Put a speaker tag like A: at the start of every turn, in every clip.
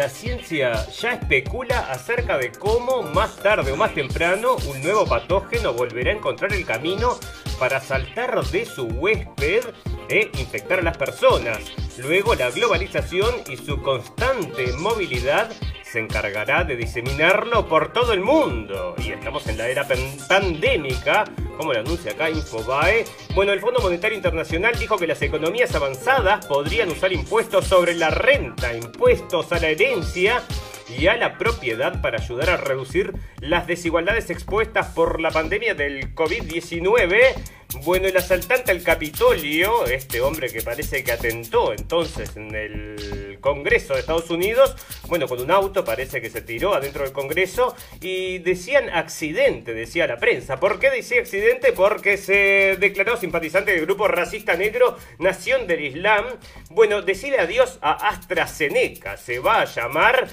A: la ciencia ya especula acerca de cómo más tarde o más temprano un nuevo patógeno volverá a encontrar el camino para saltar de su huésped e infectar a las personas. Luego la globalización y su constante movilidad se encargará de diseminarlo por todo el mundo. Y estamos en la era pandémica, como lo anuncia acá Infobae. Bueno, el Fondo Monetario Internacional dijo que las economías avanzadas podrían usar impuestos sobre la renta, impuestos a la herencia y a la propiedad para ayudar a reducir las desigualdades expuestas por la pandemia del COVID-19. Bueno, el asaltante al Capitolio, este hombre que parece que atentó entonces en el Congreso de Estados Unidos, bueno, con un auto parece que se tiró adentro del Congreso y decían accidente, decía la prensa. ¿Por qué decía accidente? Porque se declaró simpatizante del grupo racista negro Nación del Islam. Bueno, decide adiós a AstraZeneca, se va a llamar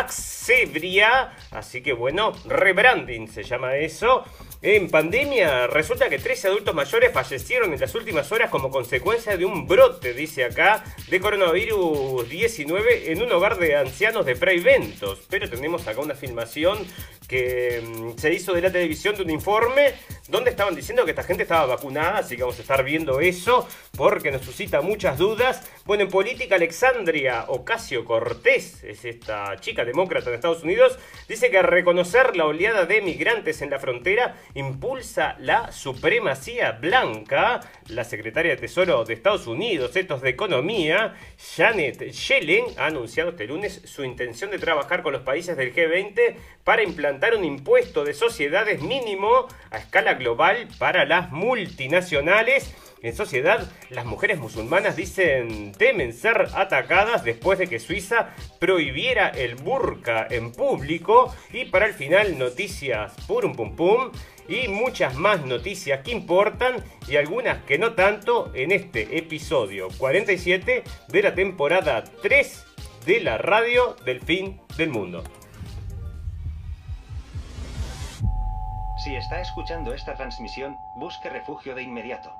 A: Vaxzevria, así que bueno, rebranding se llama eso. En pandemia, resulta que 13 adultos mayores fallecieron en las últimas horas como consecuencia de un brote, dice acá, de coronavirus 19 en un hogar de ancianos de Ventos. Pero tenemos acá una filmación que mm, se hizo de la televisión de un informe donde estaban diciendo que esta gente estaba vacunada, así que vamos a estar viendo eso porque nos suscita muchas dudas. Bueno, en política, Alexandria Ocasio Cortés, es esta chica demócrata de Estados Unidos, dice que reconocer la oleada de migrantes en la frontera impulsa la supremacía blanca. La secretaria de Tesoro de Estados Unidos, estos de Economía, Janet Yellen, ha anunciado este lunes su intención de trabajar con los países del G20 para implantar un impuesto de sociedades mínimo a escala global para las multinacionales. En sociedad, las mujeres musulmanas dicen temen ser atacadas después de que Suiza prohibiera el burka en público. Y para el final, noticias purum pum pum y muchas más noticias que importan y algunas que no tanto en este episodio 47 de la temporada 3 de la radio del fin del mundo.
B: Si está escuchando esta transmisión, busque refugio de inmediato.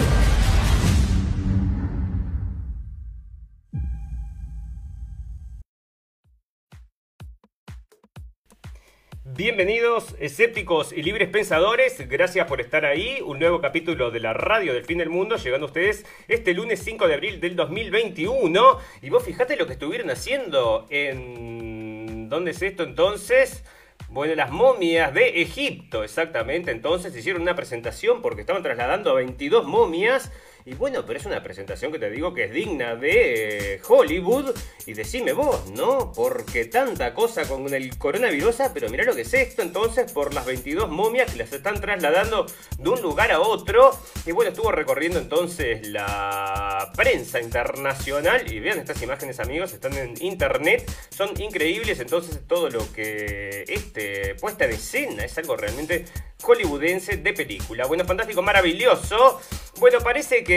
A: Bienvenidos, escépticos y libres pensadores. Gracias por estar ahí. Un nuevo capítulo de la radio del fin del mundo llegando a ustedes este lunes 5 de abril del 2021. Y vos fijate lo que estuvieron haciendo en... ¿Dónde es esto entonces? Bueno, las momias de Egipto, exactamente. Entonces hicieron una presentación porque estaban trasladando a 22 momias. Y bueno, pero es una presentación que te digo que es digna de eh, Hollywood. Y decime vos, ¿no? Porque tanta cosa con el coronavirus, pero mirá lo que es esto entonces por las 22 momias que las están trasladando de un lugar a otro. Y bueno, estuvo recorriendo entonces la prensa internacional. Y vean estas imágenes, amigos, están en internet. Son increíbles. Entonces, todo lo que este puesta de escena es algo realmente hollywoodense de película. Bueno, fantástico, maravilloso. Bueno, parece que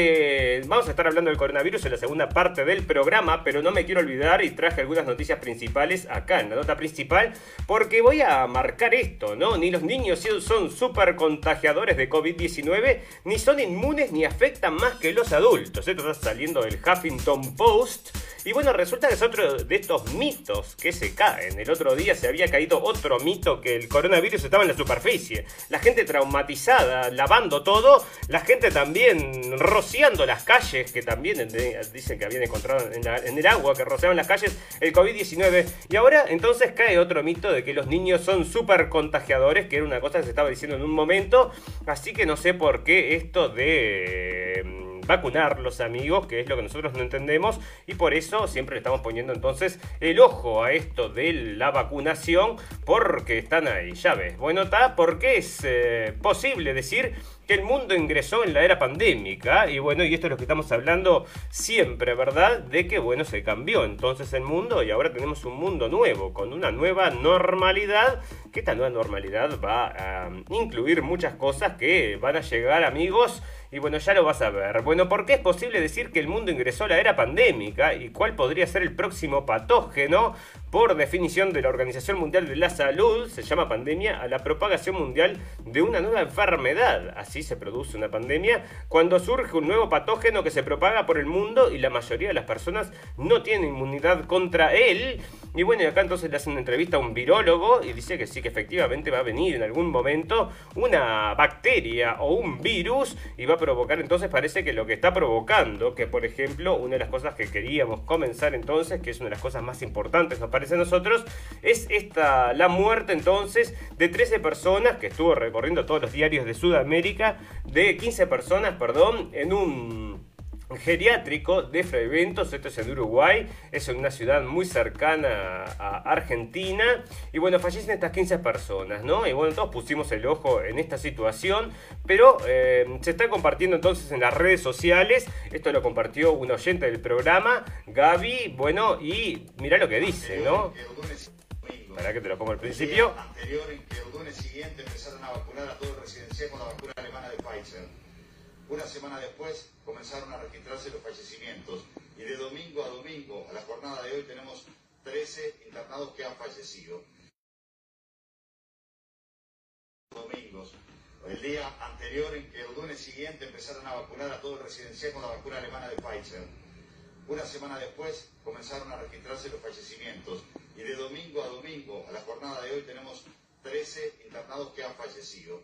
A: vamos a estar hablando del coronavirus en la segunda parte del programa, pero no me quiero olvidar y traje algunas noticias principales acá en la nota principal, porque voy a marcar esto, ¿no? Ni los niños son súper contagiadores de COVID-19, ni son inmunes ni afectan más que los adultos. Esto está saliendo del Huffington Post. Y bueno, resulta que es otro de estos mitos que se caen. El otro día se había caído otro mito que el coronavirus estaba en la superficie. La gente traumatizada, lavando todo. La gente también rociando las calles, que también dicen que habían encontrado en, el agua, que rociaban las calles el COVID-19. Y ahora entonces cae otro mito de que los niños son súper contagiadores, que era una cosa que se estaba diciendo en un momento. Así que no sé por qué esto de... mm, vacunarlos amigos, que es lo que nosotros no entendemos y por eso siempre le estamos poniendo entonces el ojo a esto de la vacunación porque están ahí, ya ves. Bueno, está porque es eh, posible decir que el mundo ingresó en la era pandémica y bueno, y esto es lo que estamos hablando siempre, ¿verdad? De que bueno, se cambió entonces el mundo y ahora tenemos un mundo nuevo, con una nueva normalidad, que esta nueva normalidad va a incluir muchas cosas que van a llegar amigos y bueno, ya lo vas a ver. Bueno, ¿por qué es posible decir que el mundo ingresó a la era pandémica? ¿Y cuál podría ser el próximo patógeno? Por definición de la Organización Mundial de la Salud, se llama pandemia a la propagación mundial de una nueva enfermedad. Así se produce una pandemia cuando surge un nuevo patógeno que se propaga por el mundo y la mayoría de las personas no tienen inmunidad contra él. Y bueno, y acá entonces le hacen una entrevista a un virólogo y dice que sí, que efectivamente va a venir en algún momento una bacteria o un virus y va a provocar entonces parece que lo que está provocando, que por ejemplo una de las cosas que queríamos comenzar entonces, que es una de las cosas más importantes nos parece a nosotros, es esta, la muerte entonces de 13 personas que estuvo recorriendo todos los diarios de Sudamérica, de 15 personas, perdón, en un geriátrico de Fraiventos, esto es en Uruguay, es en una ciudad muy cercana a Argentina, y bueno, fallecen estas 15 personas, ¿no? Y bueno, todos pusimos el ojo en esta situación, pero eh, se está compartiendo entonces en las redes sociales, esto lo compartió un oyente del programa, Gaby, bueno, y mira lo que dice, ¿no? Para que te lo pongo al principio.
C: Anterior en que el lunes siguiente empezaron a vacunar a todo el residencial con la vacuna alemana de Pfizer. Una semana después comenzaron a registrarse los fallecimientos y de domingo a domingo, a la jornada de hoy, tenemos 13 internados que han fallecido. Domingos. El día anterior en que el lunes siguiente empezaron a vacunar a todo el residencial con la vacuna alemana de Pfizer. Una semana después comenzaron a registrarse los fallecimientos y de domingo a domingo, a la jornada de hoy, tenemos 13 internados que han fallecido.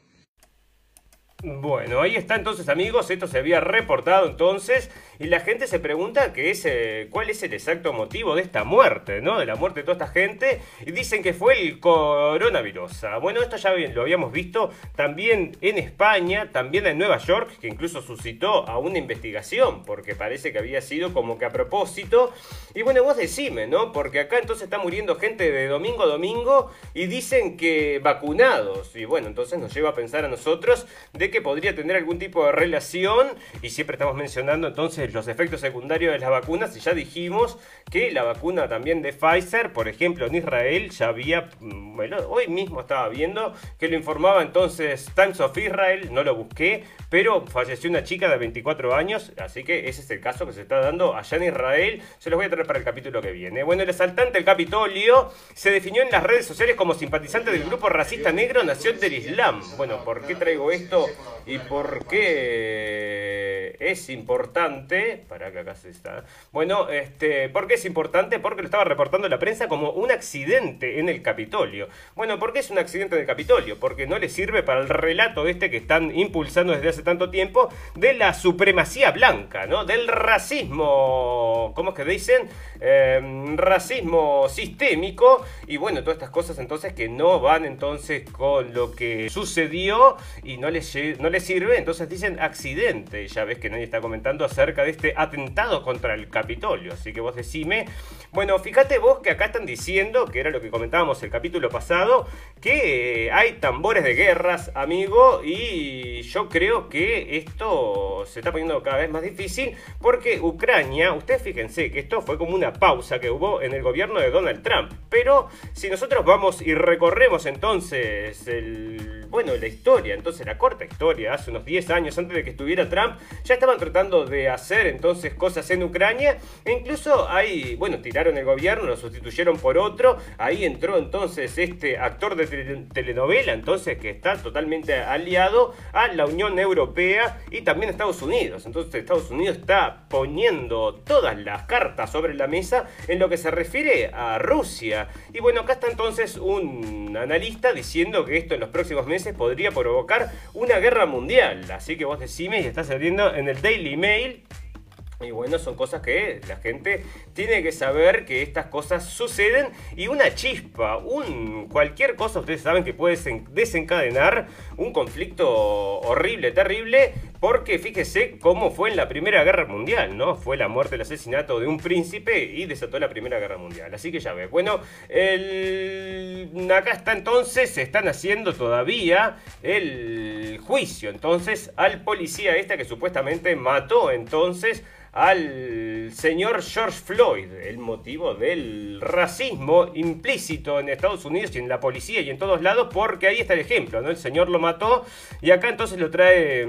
A: Bueno, ahí está entonces amigos, esto se había reportado entonces y la gente se pregunta qué es, cuál es el exacto motivo de esta muerte, ¿no? De la muerte de toda esta gente y dicen que fue el coronavirus. Bueno, esto ya lo habíamos visto también en España, también en Nueva York, que incluso suscitó a una investigación porque parece que había sido como que a propósito. Y bueno, vos decime, ¿no? Porque acá entonces está muriendo gente de domingo a domingo y dicen que vacunados. Y bueno, entonces nos lleva a pensar a nosotros de que podría tener algún tipo de relación y siempre estamos mencionando entonces los efectos secundarios de las vacunas y ya dijimos que la vacuna también de Pfizer, por ejemplo en Israel ya había, mm, bueno, hoy mismo estaba viendo que lo informaba entonces Times of Israel, no lo busqué, pero falleció una chica de 24 años, así que ese es el caso que se está dando allá en Israel, se los voy a traer para el capítulo que viene. Bueno, el asaltante del Capitolio se definió en las redes sociales como simpatizante del grupo racista negro Nación del Islam. Bueno, ¿por qué traigo esto? Y por qué es importante, para que acá se está, bueno, este, ¿por qué es importante? Porque lo estaba reportando la prensa como un accidente en el Capitolio. Bueno, ¿por qué es un accidente en el Capitolio? Porque no le sirve para el relato este que están impulsando desde hace tanto tiempo de la supremacía blanca, ¿no? Del racismo, ¿cómo es que dicen? Em, racismo sistémico y bueno, todas estas cosas entonces que no van entonces con lo que sucedió y no les, no les sirve, entonces dicen accidente. Ya ves que nadie está comentando acerca de este atentado contra el Capitolio, así que vos decime. Bueno, fíjate vos que acá están diciendo, que era lo que comentábamos el capítulo pasado, que eh, hay tambores de guerras, amigo, y yo creo que esto se está poniendo cada vez más difícil porque Ucrania, ustedes fíjense que esto fue como una pausa que hubo en el gobierno de Donald Trump. Pero si nosotros vamos y recorremos entonces el, bueno, la historia, entonces la corta historia, hace unos 10 años antes de que estuviera Trump, ya estaban tratando de hacer entonces cosas en Ucrania. E incluso ahí, bueno, tiraron el gobierno, lo sustituyeron por otro. Ahí entró entonces este actor de telenovela, entonces que está totalmente aliado a la Unión Europea y también Estados Unidos. Entonces Estados Unidos está poniendo todas las cartas sobre la mesa en lo que se refiere a Rusia. Y bueno, acá está entonces un analista diciendo que esto en los próximos meses podría provocar una guerra mundial. Así que vos decime y está saliendo en el Daily Mail. Y bueno, son cosas que la gente tiene que saber que estas cosas suceden. Y una chispa, un cualquier cosa, ustedes saben que puede desencadenar un conflicto horrible, terrible, porque fíjese cómo fue en la Primera Guerra Mundial, ¿no? Fue la muerte, el asesinato de un príncipe y desató la Primera Guerra Mundial. Así que ya ves. Bueno, acá está entonces, se están haciendo todavía el juicio entonces al policía esta que supuestamente mató entonces al señor George Floyd, el motivo del racismo implícito en Estados Unidos y en la policía y en todos lados, porque ahí está el ejemplo, ¿no? El señor lo mató y acá entonces lo trae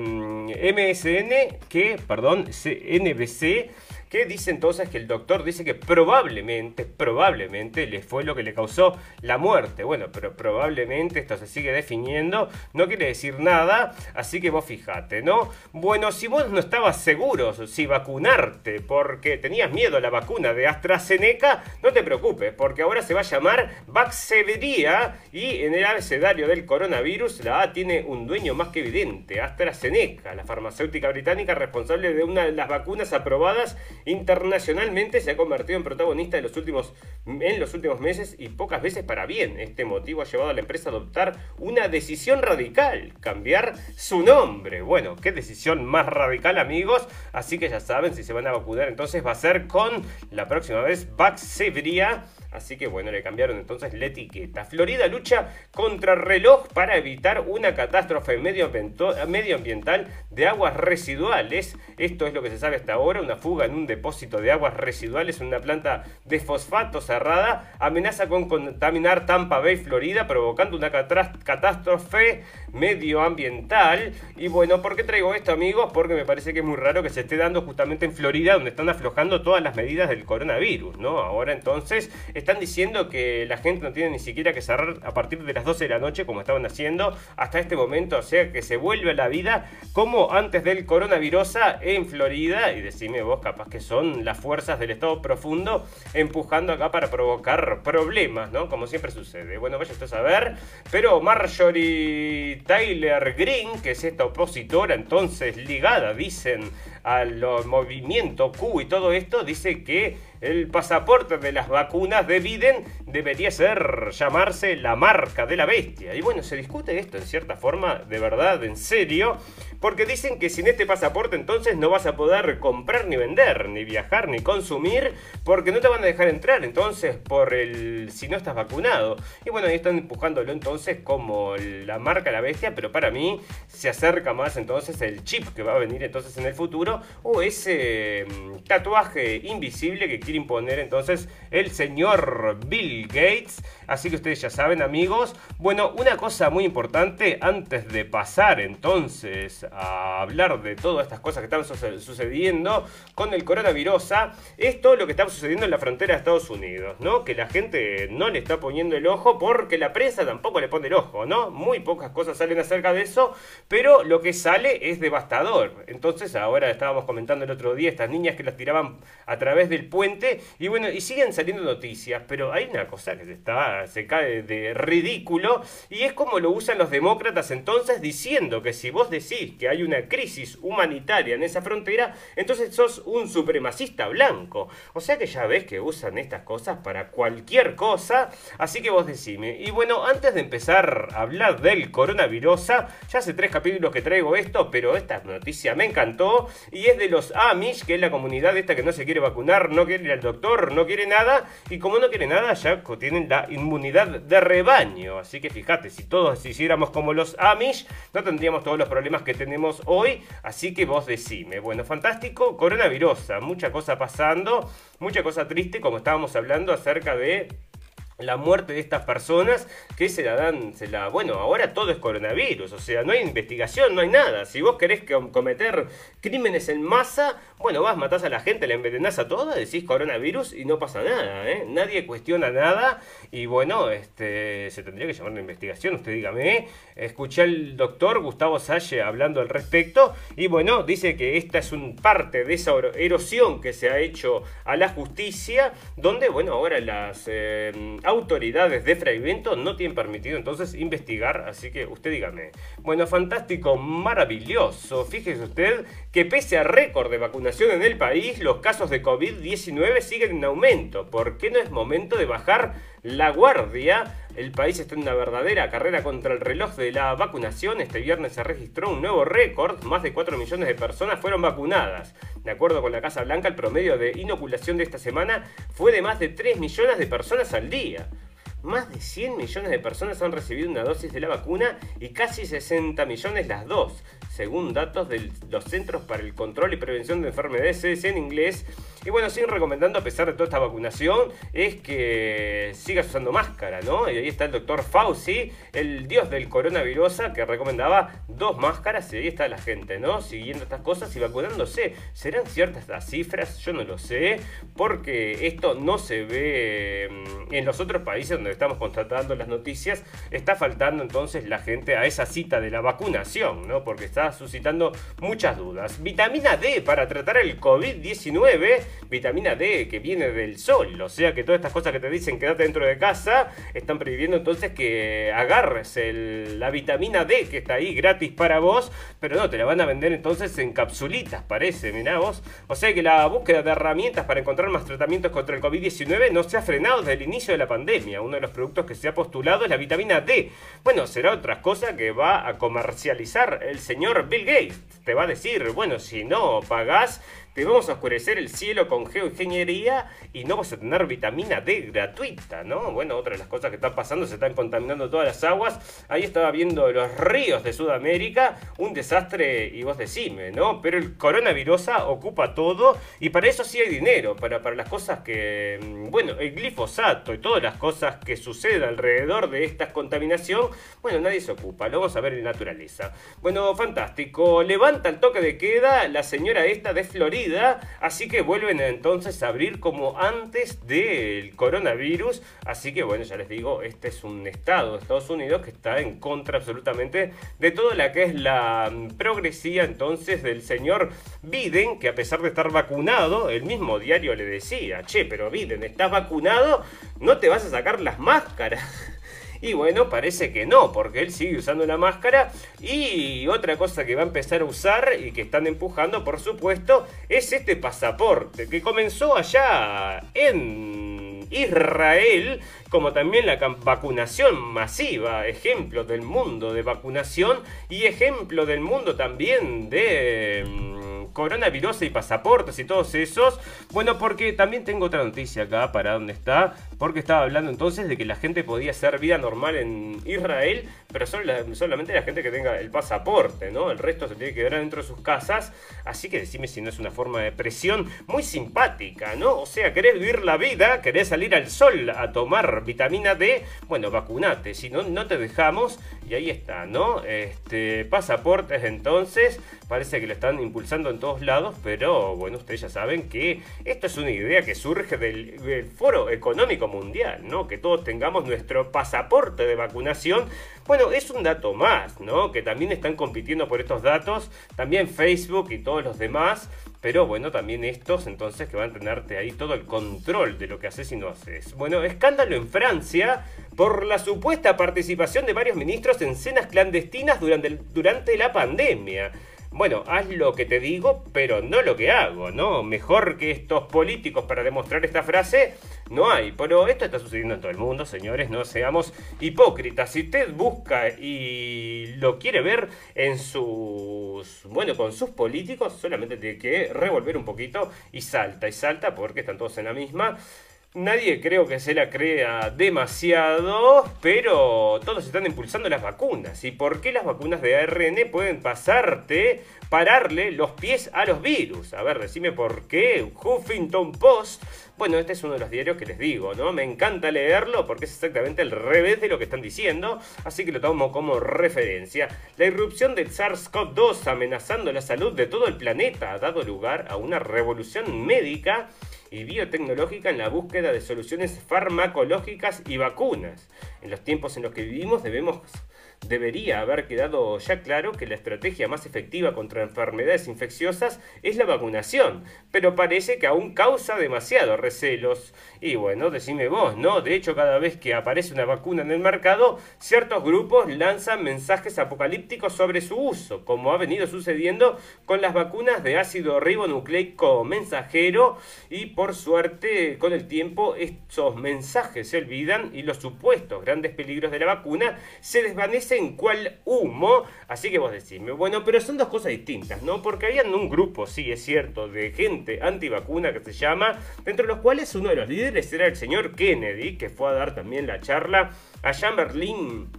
A: MSN, que, perdón, NBC, que dice entonces que el doctor dice que probablemente, probablemente le fue lo que le causó la muerte. Bueno, pero probablemente esto se sigue definiendo, no quiere decir nada, así que vos fijate, ¿no? Bueno, si vos no estabas seguro si vacunarte porque tenías miedo a la vacuna de AstraZeneca, no te preocupes, porque ahora se va a llamar Vaxeveria y en el abecedario del coronavirus la A tiene un dueño más que evidente, AstraZeneca, la farmacéutica británica responsable de una de las vacunas aprobadas internacionalmente, se ha convertido en protagonista los últimos, en los últimos meses y pocas veces para bien. Este motivo ha llevado a la empresa a adoptar una decisión radical, cambiar su nombre. Bueno, qué decisión más radical amigos, así que ya saben, si se van a vacunar entonces va a ser con la próxima vez Vaxevria Así que bueno, le cambiaron entonces la etiqueta. Florida lucha contra reloj para evitar una catástrofe medioambiental de aguas residuales. Esto es lo que se sabe hasta ahora. Una fuga en un depósito de aguas residuales en una planta de fosfato cerrada amenaza con contaminar Tampa Bay, Florida, provocando una catástrofe medioambiental. Y bueno, ¿por qué traigo esto amigos? Porque me parece que es muy raro que se esté dando justamente en Florida, donde están aflojando todas las medidas del coronavirus, ¿no? Ahora entonces están diciendo que la gente no tiene ni siquiera que cerrar a partir de las 12 de la noche como estaban haciendo hasta este momento, o sea que se vuelve a la vida como antes del coronavirus en Florida y decime vos capaz que son las fuerzas del estado profundo empujando acá para provocar problemas, ¿no? Como siempre sucede. Bueno, vaya usted a saber, pero Marjorie Taylor Green, que es esta opositora entonces ligada, dicen, al movimiento Q y todo esto, dice que el pasaporte de las vacunas de Biden debería ser llamarse la marca de la bestia. Y bueno, se discute esto en cierta forma, de verdad, en serio, porque dicen que sin este pasaporte entonces no vas a poder comprar ni vender, ni viajar, ni consumir, porque no te van a dejar entrar entonces por el si no estás vacunado. Y bueno, ahí están empujándolo entonces como la marca la bestia, pero para mí se acerca más entonces el chip que va a venir entonces en el futuro o ese mm, tatuaje invisible que imponer entonces el señor Bill Gates. Así que ustedes ya saben amigos. Bueno, una cosa muy importante antes de pasar entonces a hablar de todas estas cosas que están sucediendo con el coronavirus, es todo lo que está sucediendo en la frontera de Estados Unidos, ¿no? Que la gente no le está poniendo el ojo porque la prensa tampoco le pone el ojo, ¿no? Muy pocas cosas salen acerca de eso, pero lo que sale es devastador. Entonces ahora estábamos comentando el otro día estas niñas que las tiraban a través del puente y bueno, y siguen saliendo noticias, pero hay una cosa que se, está, se cae de ridículo, y es como lo usan los demócratas entonces diciendo que si vos decís que hay una crisis humanitaria en esa frontera, entonces sos un supremacista blanco. O sea que ya ves que usan estas cosas para cualquier cosa, así que vos decime. Y bueno, antes de empezar a hablar del coronavirus, ya hace tres capítulos que traigo esto, pero esta noticia me encantó, y es de los Amish, que es la comunidad esta que no se quiere vacunar, no quiere ir al doctor no quiere nada y como no quiere nada ya tienen la inmunidad de rebaño. Así que fíjate, si todos hiciéramos como los Amish, no tendríamos todos los problemas que tenemos hoy. Así que vos decime. Bueno, fantástico, coronavirus, mucha cosa pasando, mucha cosa triste como estábamos hablando acerca de la muerte de estas personas que se la dan, se la, bueno, ahora todo es coronavirus, o sea, no hay investigación, no hay nada. Si vos querés cometer crímenes en masa, bueno, vas, matás a la gente, la envenenás a toda, decís coronavirus y no pasa nada, ¿eh? Nadie cuestiona nada y bueno, este, se tendría que llamar una investigación, usted dígame. Escuché al doctor Gustavo Salle hablando al respecto y bueno, dice que esta es un parte de esa erosión que se ha hecho a la justicia, donde, bueno, ahora las... Eh, autoridades de Fraivento no tienen permitido entonces investigar, así que usted dígame. Bueno, fantástico, maravilloso. Fíjese usted que pese a récord de vacunación en el país, los casos de COVID-19 siguen en aumento. ¿Por qué no es momento de bajar la guardia? El país está en una verdadera carrera contra el reloj de la vacunación. Este viernes se registró un nuevo récord. Más de 4 millones de personas fueron vacunadas. De acuerdo con la Casa Blanca, el promedio de inoculación de esta semana fue de más de 3 millones de personas al día. Más de 100 millones de personas han recibido una dosis de la vacuna y casi 60 millones las dos, según datos de los Centros para el Control y Prevención de Enfermedades en inglés Y bueno, siguen recomendando, a pesar de toda esta vacunación, es que sigas usando máscara, ¿no? Y ahí está el doctor Fauci, el dios del coronavirus, que recomendaba dos máscaras. Y ahí está la gente, ¿no? Siguiendo estas cosas y vacunándose. ¿Serán ciertas las cifras? Yo no lo sé, porque esto no se ve mm, en los otros países donde estamos constatando las noticias. Está faltando entonces la gente a esa cita de la vacunación, ¿no? Porque está suscitando muchas dudas. Vitamina D para tratar el COVID-19. Vitamina D que viene del sol. O sea que todas estas cosas que te dicen quédate dentro de casa están previendo entonces que agarres la vitamina D que está ahí gratis para vos. Pero no, te la van a vender entonces en capsulitas, parece, mirá vos. O sea que la búsqueda de herramientas para encontrar más tratamientos contra el COVID-19 no se ha frenado desde el inicio de la pandemia. Uno de los productos que se ha postulado es la vitamina D. Bueno, será otra cosa que va a comercializar el señor Bill Gates. Te va a decir, bueno, si no pagás te vamos a oscurecer el cielo con geoingeniería y no vas a tener vitamina D gratuita, ¿no? Bueno, otra de las cosas que están pasando, se están contaminando todas las aguas. Ahí estaba viendo los ríos de Sudamérica, un desastre, y vos decime, ¿no? Pero el coronavirus ocupa todo y para eso sí hay dinero, para, para las cosas que, mm, bueno, el glifosato y todas las cosas que suceden alrededor de esta contaminación, bueno, nadie se ocupa, lo vamos a ver en naturaleza. Bueno, fantástico, levanta el toque de queda la señora esta de Florida así que vuelven entonces a abrir como antes del coronavirus, así que bueno, ya les digo, este es un estado de Estados Unidos que está en contra absolutamente de toda la que es la mm, progresía entonces del señor Biden, que a pesar de estar vacunado, el mismo diario le decía, che, pero Biden, ¿estás vacunado? No te vas a sacar las máscaras. Y bueno, parece que no, porque él sigue usando una máscara. Y otra cosa que va a empezar a usar y que están empujando, por supuesto, es este pasaporte que comenzó allá en Israel, como también la vacunación masiva, ejemplo del mundo de vacunación y ejemplo del mundo también de mm, coronavirus y pasaportes y todos esos. Bueno, porque también tengo otra noticia acá para dónde está. Porque estaba hablando entonces de que la gente podía hacer vida normal en Israel, pero solamente la gente que tenga el pasaporte, ¿no? El resto se tiene que quedar dentro de sus casas. Así que decime si no es una forma de presión muy simpática, ¿no? O sea, querés vivir la vida, querés salir al sol a tomar vitamina D, bueno, vacunate. Si no, no te dejamos. Y ahí está, ¿no? Este, pasaportes entonces, parece que lo están impulsando en todos lados, pero bueno, ustedes ya saben que esto es una idea que surge del, Foro Económico Mundial, ¿no? Que todos tengamos nuestro pasaporte de vacunación. Bueno, es un dato más, ¿no? Que también están compitiendo por estos datos, también Facebook y todos los demás. Pero bueno, también estos entonces que van a tenerte ahí todo el control de lo que haces y no haces. Bueno, escándalo en Francia por la supuesta participación de varios ministros en cenas clandestinas durante, durante la pandemia bueno, haz lo que te digo, pero no lo que hago, ¿no? Mejor que estos políticos para demostrar esta frase, no hay. Pero esto está sucediendo en todo el mundo, señores, no seamos hipócritas. Si usted busca y lo quiere ver en sus, bueno, con sus políticos, solamente tiene que revolver un poquito y salta y salta porque están todos en la misma. Nadie creo que se la crea demasiado, pero todos están impulsando las vacunas. ¿Y por qué las vacunas de ARN pueden pasarte, pararle los pies a los virus? A ver, decime por qué. Huffington Post. Bueno, este es uno de los diarios que les digo, ¿no? Me encanta leerlo porque es exactamente el revés de lo que están diciendo, así que lo tomo como referencia. La irrupción del SARS-CoV-2 amenazando la salud de todo el planeta ha dado lugar a una revolución médica y biotecnológica en la búsqueda de soluciones farmacológicas y vacunas. En los tiempos en los que vivimos debemos debería haber quedado ya claro que la estrategia más efectiva contra enfermedades infecciosas es la vacunación, pero parece que aún causa demasiados recelos. Y bueno, decime vos, ¿no? De hecho, cada vez que aparece una vacuna en el mercado, ciertos grupos lanzan mensajes apocalípticos sobre su uso, como ha venido sucediendo con las vacunas de ácido ribonucleico mensajero y por suerte con el tiempo estos mensajes se olvidan y los supuestos grandes peligros de la vacuna se desvanecen en cual humo. Así que vos decime, bueno, pero son dos cosas distintas, ¿no? Porque habían un grupo, sí, es cierto, de gente antivacuna que se llama, dentro de los cuales uno de los líderes era el señor Kennedy, que fue a dar también la charla allá en Berlín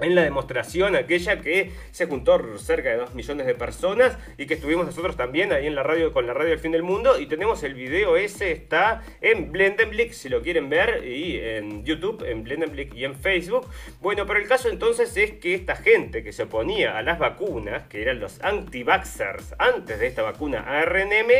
A: en la demostración aquella que se juntó cerca de 2 millones de personas y que estuvimos nosotros también ahí en la radio con la radio del fin del mundo. Y tenemos el video ese está en Blendenblick si lo quieren ver y en YouTube en Blendenblick y en Facebook. Bueno pero el caso entonces es que esta gente que se oponía a las vacunas que eran los anti-vaxxers antes de esta vacuna ARNM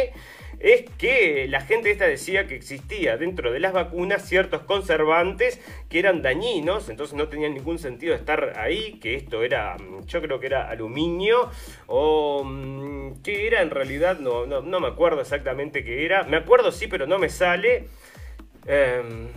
A: es que la gente esta decía que existía dentro de las vacunas ciertos conservantes que eran dañinos, entonces no tenían ningún sentido estar ahí, que esto era, mm, yo creo que era aluminio, o mm, que era en realidad, no, no, me acuerdo exactamente qué era, me acuerdo sí, pero no me sale. Em,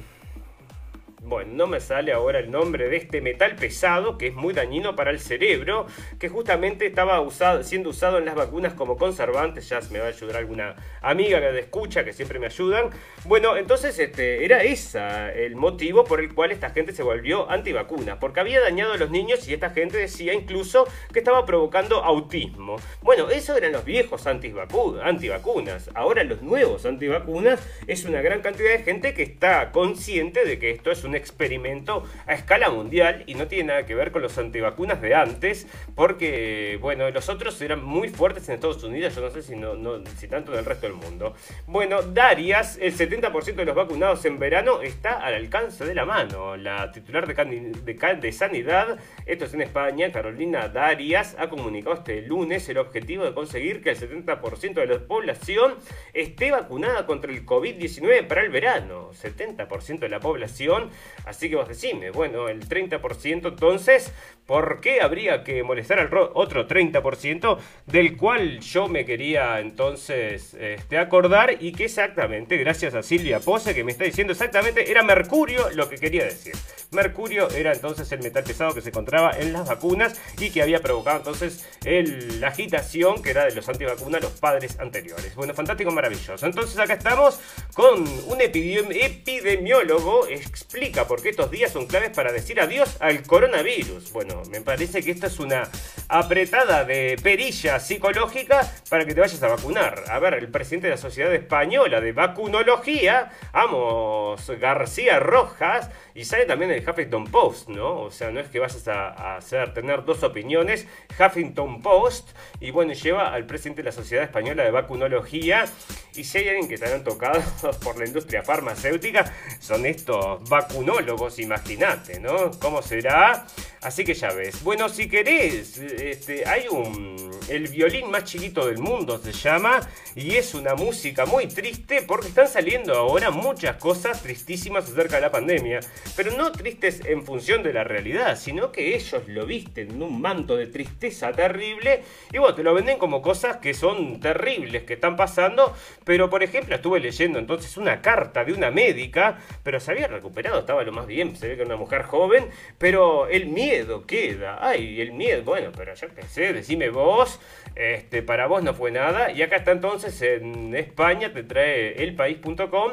A: bueno, no me sale ahora el nombre de este metal pesado que es muy dañino para el cerebro, que justamente estaba siendo usado en las vacunas como conservante, ya me va a ayudar alguna amiga que escucha, que siempre me ayudan. Bueno, entonces este, era ese el motivo por el cual esta gente se volvió antivacuna, porque había dañado a los niños y esta gente decía incluso que estaba provocando autismo. Bueno, eso eran los viejos antivacunas, ahora los nuevos antivacunas es una gran cantidad de gente que está consciente de que esto es un experimento a escala mundial y no tiene nada que ver con los antivacunas de antes, porque, bueno, los otros eran muy fuertes en Estados Unidos, yo no sé si, no, si tanto en el resto del mundo. Bueno, Darias, el 70% de los vacunados en verano está al alcance de la mano. La titular de, de, de Sanidad, esto es en España, Carolina Darias, ha comunicado este lunes el objetivo de conseguir que el 70% de la población esté vacunada contra el COVID-19 para el verano. 70% de la población Así que vos decime, bueno, el 30% entonces, ¿por qué habría que molestar al otro 30% del cual yo me quería entonces este, acordar y que exactamente, gracias a Silvia Pose que me está diciendo exactamente, era mercurio lo que quería decir. Mercurio era entonces el metal pesado que se encontraba en las vacunas y que había provocado entonces la agitación que era de los antivacunas los padres anteriores. Bueno, fantástico, maravilloso. Entonces acá estamos con un epidemiólogo, explica por qué estos días son claves para decir adiós al coronavirus. Bueno, me parece que esta es una apretada de perilla psicológica para que te vayas a vacunar. A ver, el presidente de la Sociedad Española de Vacunología, Amos García Rojas, y sale también el Huffington Post, ¿no? O sea, no es que vayas a, tener dos opiniones. Huffington Post, y bueno, lleva al presidente de la Sociedad Española de Vacunología. Y si hay alguien que se han tocado por la industria farmacéutica, son estos vacunólogos, imagínate, ¿no? ¿Cómo será? Así que ya ves. Bueno, si querés, este, hay un. El violín más chiquito del mundo se llama. Y es una música muy triste porque están saliendo ahora muchas cosas tristísimas acerca de la pandemia pero no tristes en función de la realidad, sino que ellos lo visten en un manto de tristeza terrible y bueno, te lo venden como cosas que son terribles que están pasando, pero por ejemplo estuve leyendo entonces una carta de una médica, pero se había recuperado, estaba lo más bien, se ve que era una mujer joven, pero el miedo ay, el miedo, bueno, pero yo qué sé, decime vos, este, para vos no fue nada, y acá está entonces en España, te trae elpaís.com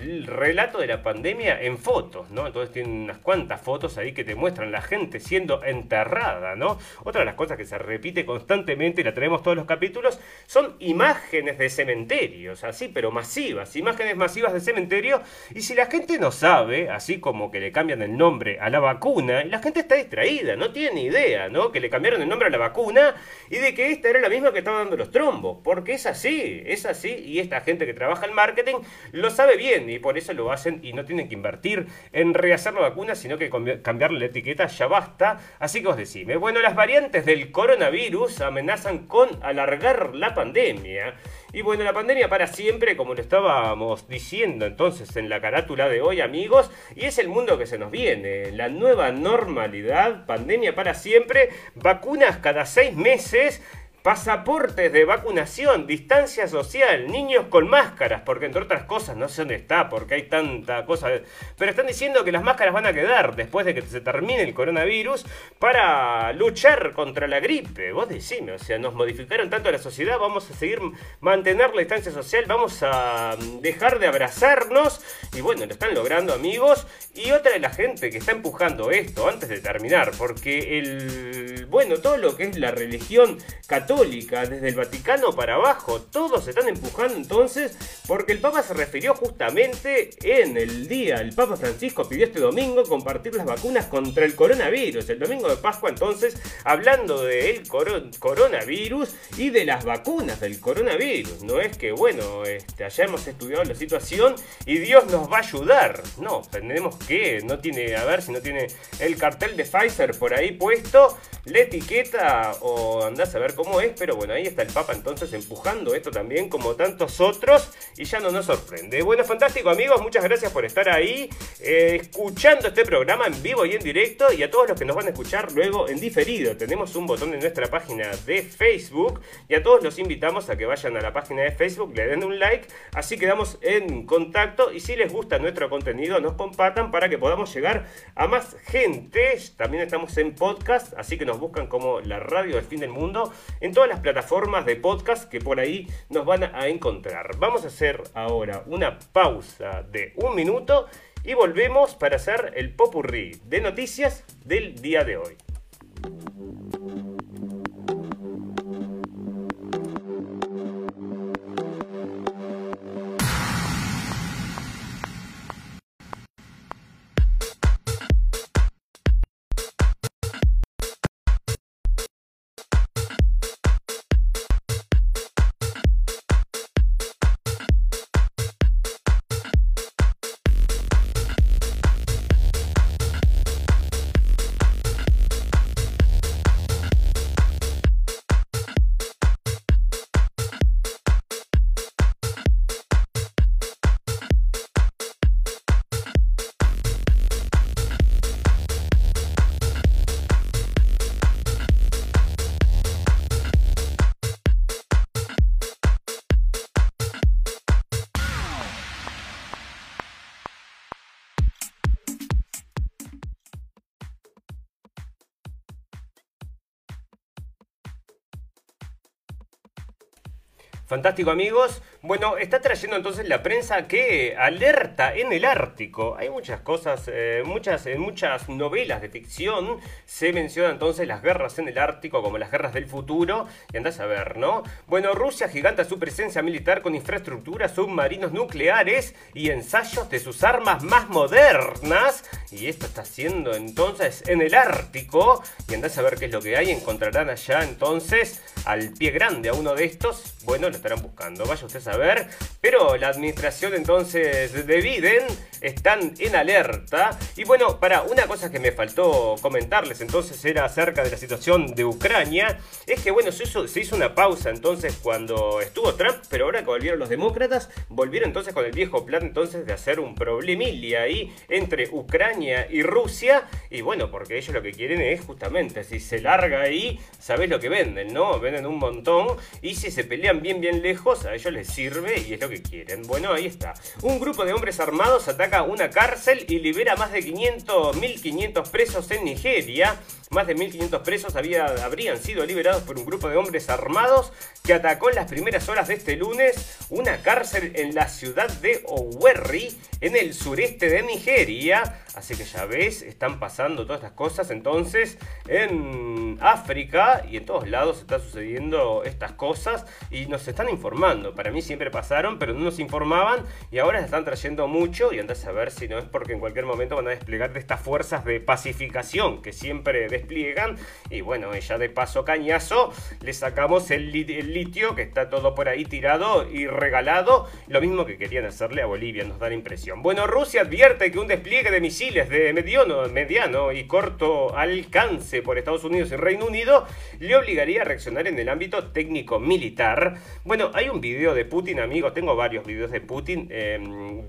A: el relato de la pandemia en fotos, ¿no? Entonces tienen unas cuantas fotos ahí que te muestran la gente siendo enterrada, ¿no? Otra de las cosas que se repite constantemente y la tenemos todos los capítulos son imágenes de cementerios, así, pero masivas, imágenes masivas de cementerio. Y si la gente no sabe, así como que le cambian el nombre a la vacuna, la gente está distraída, no tiene ni idea, ¿no? Que le cambiaron el nombre a la vacuna y de que esta era la misma que estaba dando los trombos, porque es así, es así, y esta gente que trabaja en marketing lo sabe bien y por eso lo hacen y no tienen que invertir en rehacer la vacuna, sino que cambiarle la etiqueta ya basta. Así que os decime, bueno, las variantes del coronavirus amenazan con alargar la pandemia. Y bueno, la pandemia para siempre, como lo estábamos diciendo entonces en la carátula de hoy, amigos, y es el mundo que se nos viene. La nueva normalidad, pandemia para siempre, vacunas cada seis meses pasaportes de vacunación, distancia social, niños con máscaras, porque entre otras cosas, no sé dónde está, porque hay tanta cosa, pero están diciendo que las máscaras van a quedar después de que se termine el coronavirus para luchar contra la gripe. Vos decime, o sea, nos modificaron tanto la sociedad, vamos a seguir mantener la distancia social, vamos a dejar de abrazarnos, y bueno, lo están logrando amigos, y otra de la gente que está empujando esto antes de terminar, porque el, bueno, todo lo que es la religión católica, Desde el Vaticano para abajo, todos se están empujando entonces porque el Papa se refirió justamente en el día, el Papa Francisco pidió este domingo compartir las vacunas contra el coronavirus, el domingo de Pascua entonces, hablando del coronavirus y de las vacunas del coronavirus. No es que, bueno, este, hayamos estudiado la situación y Dios nos va a ayudar. No, tenemos que, no tiene, a ver si no tiene el cartel de Pfizer por ahí puesto, la etiqueta o andás a ver cómo pero bueno, ahí está el Papa entonces empujando esto también como tantos otros y ya no nos sorprende. Bueno, fantástico amigos, muchas gracias por estar ahí eh, escuchando este programa en vivo y en directo y a todos los que nos van a escuchar luego en diferido. Tenemos un botón en nuestra página de Facebook y a todos los invitamos a que vayan a la página de Facebook, le den un like, así quedamos en contacto y si les gusta nuestro contenido nos compartan para que podamos llegar a más gente. También estamos en podcast, así que nos buscan como la radio del fin del mundo todas las plataformas de podcast que por ahí nos van a encontrar. Vamos a hacer ahora una pausa de un minuto y volvemos para hacer el popurrí de noticias del día de hoy. Fantástico amigos. Bueno, está trayendo entonces la prensa que alerta en el Ártico. Hay muchas cosas, eh, muchas, en muchas novelas de ficción se menciona entonces las guerras en el Ártico como las guerras del futuro. Y andás a ver, ¿no? Bueno, Rusia giganta su presencia militar con infraestructura, submarinos nucleares y ensayos de sus armas más modernas. Y esto está haciendo entonces en el Ártico. Y andás a ver qué es lo que hay. Encontrarán allá entonces al pie grande a uno de estos. Bueno, lo estarán buscando. Vaya usted a ver. Pero la administración entonces de Biden están en alerta. Y bueno, para una cosa que me faltó comentarles entonces era acerca de la situación de Ucrania. Es que bueno, se hizo, una pausa entonces cuando estuvo Trump. Pero ahora que volvieron los demócratas, volvieron entonces con el viejo plan entonces de hacer un problemilla ahí entre Ucrania y Rusia. Y bueno, porque ellos lo que quieren es justamente, si se larga ahí, sabes lo que venden, ¿no? Venden un montón. Y si se pelean bien, bien lejos, a ellos les y es lo que quieren. Bueno, ahí está. Un grupo de hombres armados ataca una cárcel y libera más de 500, 1500 presos en Nigeria. Más de 1.500 presos había, habrían sido liberados por un grupo de hombres armados que atacó en las primeras horas de este lunes una cárcel en la ciudad de Owerri, en el sureste de Nigeria. Así que ya ves, están pasando todas estas cosas. Entonces, en África y en todos lados está sucediendo estas cosas y nos están informando. Para mí siempre pasaron, pero no nos informaban y ahora se están trayendo mucho. Y andás a ver si no es porque en cualquier momento van a desplegar de estas fuerzas de pacificación que siempre despliegan. Y bueno, ya de paso cañazo, le sacamos el, litio que está todo por ahí tirado y regalado. Lo mismo que querían hacerle a Bolivia, nos da la impresión. Bueno, Rusia advierte que un despliegue de misiles de mediano, mediano y corto alcance por Estados Unidos y Reino Unido le obligaría a reaccionar en el ámbito técnico-militar. Bueno, hay un video de Putin, amigos, tengo varios videos de Putin, eh,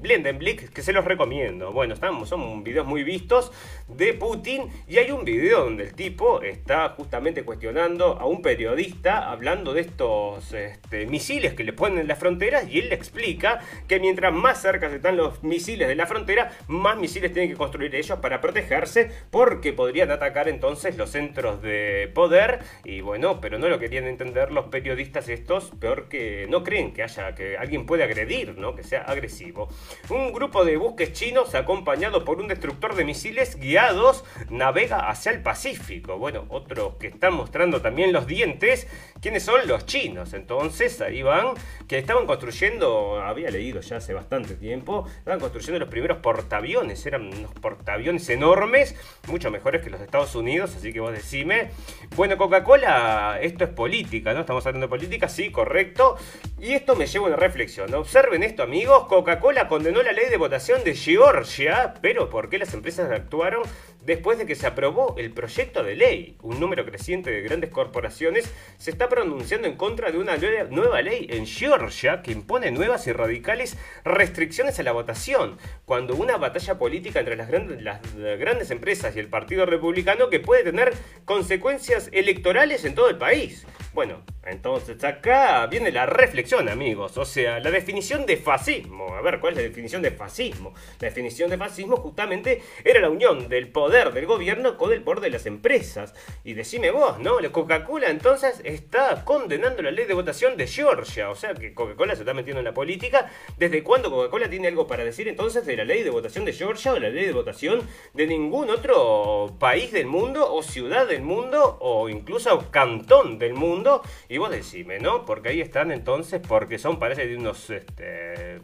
A: Blendenblick, que se los recomiendo. Bueno, estamos, son videos muy vistos de Putin y hay un video donde el tipo está justamente cuestionando a un periodista hablando de estos este, misiles que le ponen en las fronteras y él le explica que mientras más cerca están los misiles de la frontera, más misiles tienen que construir ellos para protegerse porque podrían atacar entonces los centros de poder y bueno, pero no lo querían entender los periodistas estos, peor que no creen que haya que alguien puede agredir, ¿no? Que sea agresivo. Un grupo de buques chinos acompañado por un destructor de misiles guiados navega hacia el Pacífico. Bueno, otros que están mostrando también los dientes ¿Quiénes son los chinos? Entonces ahí van, que estaban construyendo, había leído ya hace bastante tiempo, estaban construyendo los primeros portaaviones, eran unos portaaviones enormes, mucho mejores que los de Estados Unidos, así que vos decime. Bueno, Coca-Cola, esto es política, ¿no? Estamos hablando de política, sí, correcto. Y esto me lleva a una reflexión. Observen esto, amigos. Coca-Cola condenó la ley de votación de Georgia, pero ¿por qué las empresas actuaron después de que se aprobó el proyecto de ley? Un número creciente de grandes corporaciones se está pronunciando en contra de una nueva ley en Georgia que impone nuevas y radicales restricciones a la votación, cuando una batalla política entre las grandes empresas y el Partido Republicano que puede tener consecuencias electorales en todo el país. Bueno, entonces acá viene la reflexión, amigos. O sea, la definición de fascismo. A ver, ¿cuál es la definición de fascismo? La definición de fascismo justamente era la unión del poder del gobierno con el poder de las empresas. Y decime vos, ¿no? La Coca-Cola entonces está condenando la ley de votación de Georgia. O sea que Coca-Cola se está metiendo en la política. ¿Desde cuándo Coca-Cola tiene algo para decir entonces de la ley de votación de Georgia o la ley de votación de ningún otro país del mundo o ciudad del mundo o incluso cantón del mundo? Y vos decime, ¿no? Porque ahí están entonces, porque son, parece, de unos este,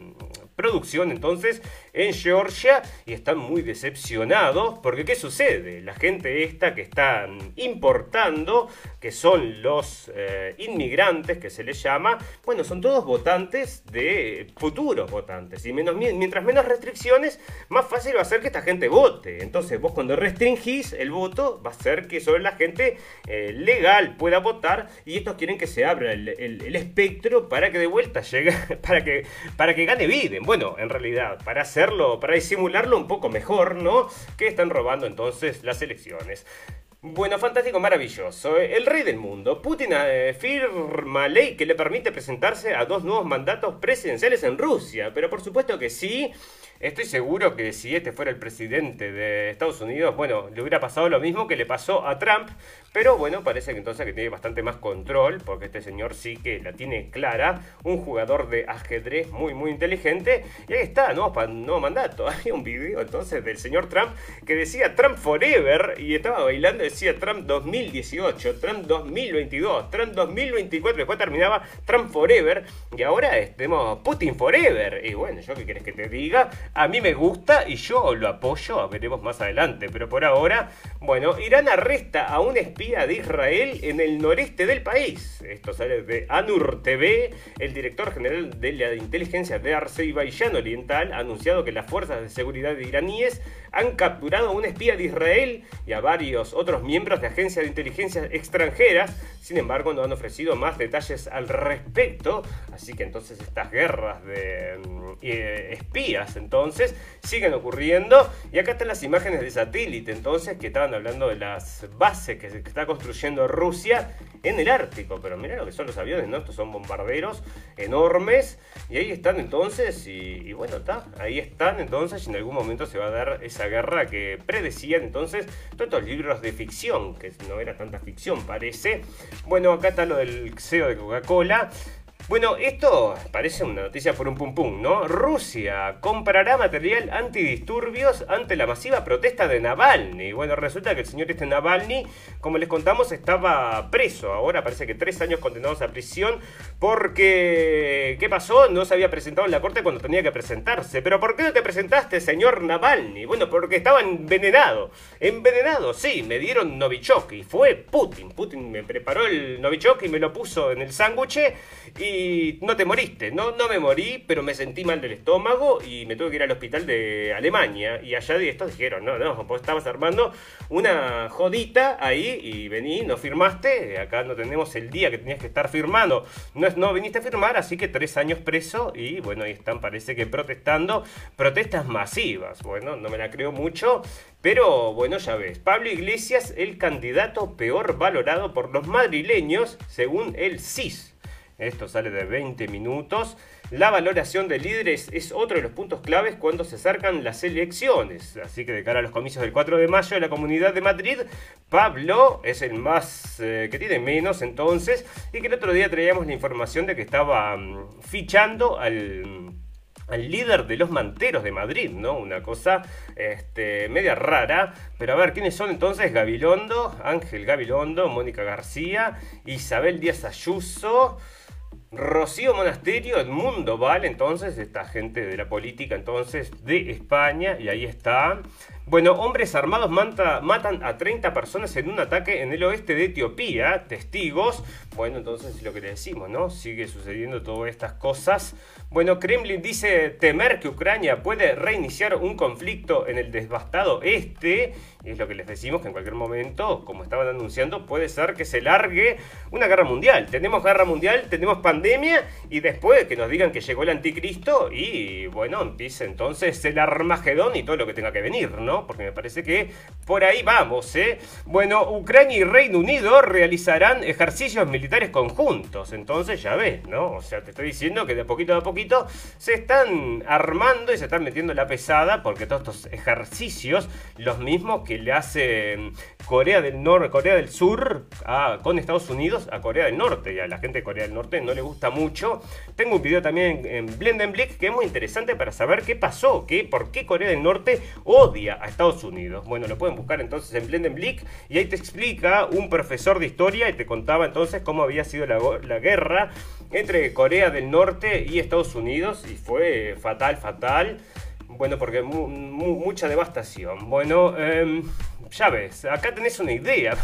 A: producción entonces en Georgia y están muy decepcionados porque ¿qué sucede? La gente esta que están importando, que son los eh, inmigrantes que se les llama, bueno, son todos votantes de futuros votantes y menos, mientras menos restricciones, más fácil va a ser que esta gente vote. Entonces vos cuando restringís el voto va a ser que solo la gente eh, legal pueda votar y estos quieren que se abra el, el, espectro para que de vuelta llegue, para que, para que gane Biden. Bueno, en realidad, para para disimularlo un poco mejor, ¿no? Que están robando entonces las elecciones. Bueno, fantástico, maravilloso. El rey del mundo, Putin eh, firma ley que le permite presentarse a dos nuevos mandatos presidenciales en Rusia. Pero por supuesto que sí, Estoy seguro que si este fuera el presidente de Estados Unidos, bueno, le hubiera pasado lo mismo que le pasó a Trump, pero bueno, parece que entonces que tiene bastante más control, porque este señor sí que la tiene clara, un jugador de ajedrez muy, muy inteligente, y ahí está, nuevo, nuevo mandato. Hay un video entonces del señor Trump que decía Trump Forever, y estaba bailando, decía Trump 2018, Trump 2022, Trump 2024, después terminaba Trump Forever, y ahora estemos Putin Forever, y bueno, yo qué quieres que te diga, a mí me gusta y yo lo apoyo, veremos más adelante. Pero por ahora, bueno, Irán arresta a un espía de Israel en el noreste del país. Esto sale de Anur TV. El director general de la inteligencia de Azerbaiyán Oriental ha anunciado que las fuerzas de seguridad iraníes han capturado a un espía de Israel y a varios otros miembros de agencias de inteligencia extranjeras. Sin embargo, no han ofrecido más detalles al respecto. Así que entonces estas guerras de mm, eh, espías entonces siguen ocurriendo. Y acá están las imágenes de satélite entonces que estaban hablando de las bases que, está construyendo Rusia en el Ártico. Pero mira lo que son los aviones, ¿no? Estos son bombarderos enormes. Y ahí están entonces. Y, y bueno, está. Ahí están entonces. Y en algún momento se va a dar esa guerra que predecían entonces todos estos libros de ficción. Que no era tanta ficción, parece. Bueno, acá está lo del CEO de Coca-Cola. Bueno, esto parece una noticia por un pum pum, ¿no? Rusia comprará material antidisturbios ante la masiva protesta de Navalny. Bueno, resulta que el señor este Navalny, como les contamos, estaba preso. Ahora parece que tres años condenados a prisión porque... ¿Qué pasó? No se había presentado en la corte cuando tenía que presentarse. ¿Pero por qué no te presentaste, señor Navalny? Bueno, porque estaba envenenado. Envenenado, sí, me dieron Novichok y fue Putin. Putin me preparó el Novichok y me lo puso en el sándwich y no te moriste. No, no me morí, pero me sentí mal del estómago y me tuve que ir al hospital de Alemania. Y allá de estos dijeron, no, no, vos estabas armando una jodita ahí y vení, no firmaste. Acá no tenemos el día que tenías que estar firmando. No, no viniste a firmar, así que tres años preso y bueno, ahí están, parece que protestando. Protestas masivas. Bueno, no me la creo mucho. Pero bueno, ya ves, Pablo Iglesias, el candidato peor valorado por los madrileños, según el CIS. Esto sale de 20 minutos. La valoración de líderes es otro de los puntos claves cuando se acercan las elecciones. Así que de cara a los comicios del 4 de mayo de la Comunidad de Madrid, Pablo es el más eh, que tiene menos entonces. Y que el otro día traíamos la información de que estaba mm, fichando al al líder de los manteros de Madrid, ¿no? Una cosa este, media rara. Pero a ver, ¿quiénes son entonces? Gabilondo, Ángel Gabilondo, Mónica García, Isabel Díaz Ayuso. Rocío Monasterio, Edmundo Val, entonces, esta gente de la política, entonces, de España, y ahí está. Bueno, hombres armados matan a 30 personas en un ataque en el oeste de Etiopía, testigos. Bueno, entonces lo que le decimos, ¿no? Sigue sucediendo todas estas cosas. Bueno, Kremlin dice temer que Ucrania puede reiniciar un conflicto en el devastado este. Y es lo que les decimos que en cualquier momento, como estaban anunciando, puede ser que se largue una guerra mundial. Tenemos guerra mundial, tenemos pandemia y después que nos digan que llegó el anticristo y bueno, empieza entonces el Armagedón y todo lo que tenga que venir, ¿no? Porque me parece que por ahí vamos, ¿eh? Bueno, Ucrania y Reino Unido realizarán ejercicios militares conjuntos. Entonces ya ves, ¿no? O sea, te estoy diciendo que de poquito a poquito se están armando y se están metiendo la pesada porque todos estos ejercicios, los mismos que le hace Corea del Norte, Corea del Sur con Estados Unidos a Corea del Norte. Y a la gente de Corea del Norte no le gusta mucho. Tengo un video también en Blendenblick que es muy interesante para saber qué pasó, qué, por qué Corea del Norte odia a Estados Unidos. Bueno, lo pueden buscar entonces en Blendenblick y ahí te explica un profesor de historia y te contaba entonces cómo había sido la, guerra entre Corea del Norte y Estados Unidos y fue fatal, fatal. Bueno, porque mucha devastación. Bueno, em, ya ves, acá tenés una idea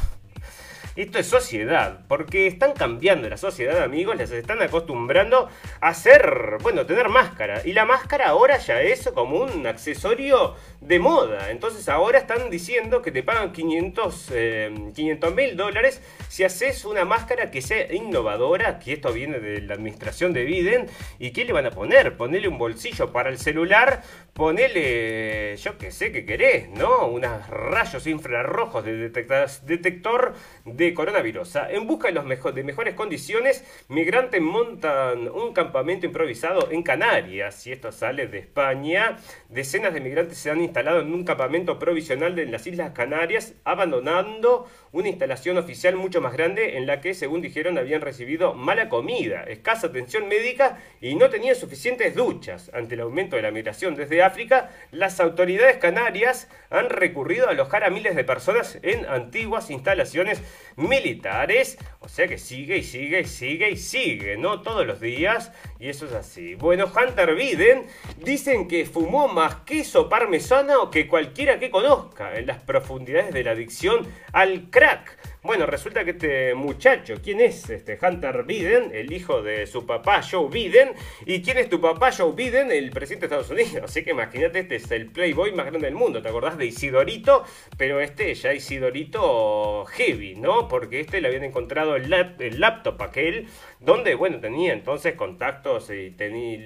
A: esto es sociedad, porque están cambiando la sociedad, amigos, les están acostumbrando a hacer, bueno, tener máscara. Y la máscara ahora ya es como un accesorio de moda. Entonces ahora están diciendo que te pagan 500 eh, mil dólares si haces una máscara que sea innovadora, que esto viene de la administración de Biden. ¿Y qué le van a poner? Ponerle un bolsillo para el celular, ponerle, yo qué sé, qué querés, ¿no? Unos rayos infrarrojos de detector de coronavirus. En busca de, los de mejores condiciones, migrantes montan un campamento improvisado en Canarias. Y esto sale de España. Decenas de migrantes se han instalado en un campamento provisional de las Islas Canarias, abandonando una instalación oficial mucho más grande en la que, según dijeron, habían recibido mala comida, escasa atención médica y no tenían suficientes duchas. Ante el aumento de la migración desde África, las autoridades canarias han recurrido a alojar a miles de personas en antiguas instalaciones militares. O sea que sigue y sigue y sigue y sigue, ¿no? Todos los días. Y eso es así. Bueno, Hunter Biden dicen que fumó más queso parmesano que cualquiera que conozca en las profundidades de la adicción al crack. Crack! Bueno, resulta que este muchacho, ¿quién es? Este Hunter Biden, el hijo de su papá Joe Biden. ¿Y quién es tu papá Joe Biden? El presidente de Estados Unidos. Así que imagínate, este es el playboy más grande del mundo. ¿Te acordás de Isidorito? Pero este ya Isidorito heavy, ¿no? Porque este le habían encontrado el, laptop aquel, donde, bueno, tenía entonces contactos y tenía,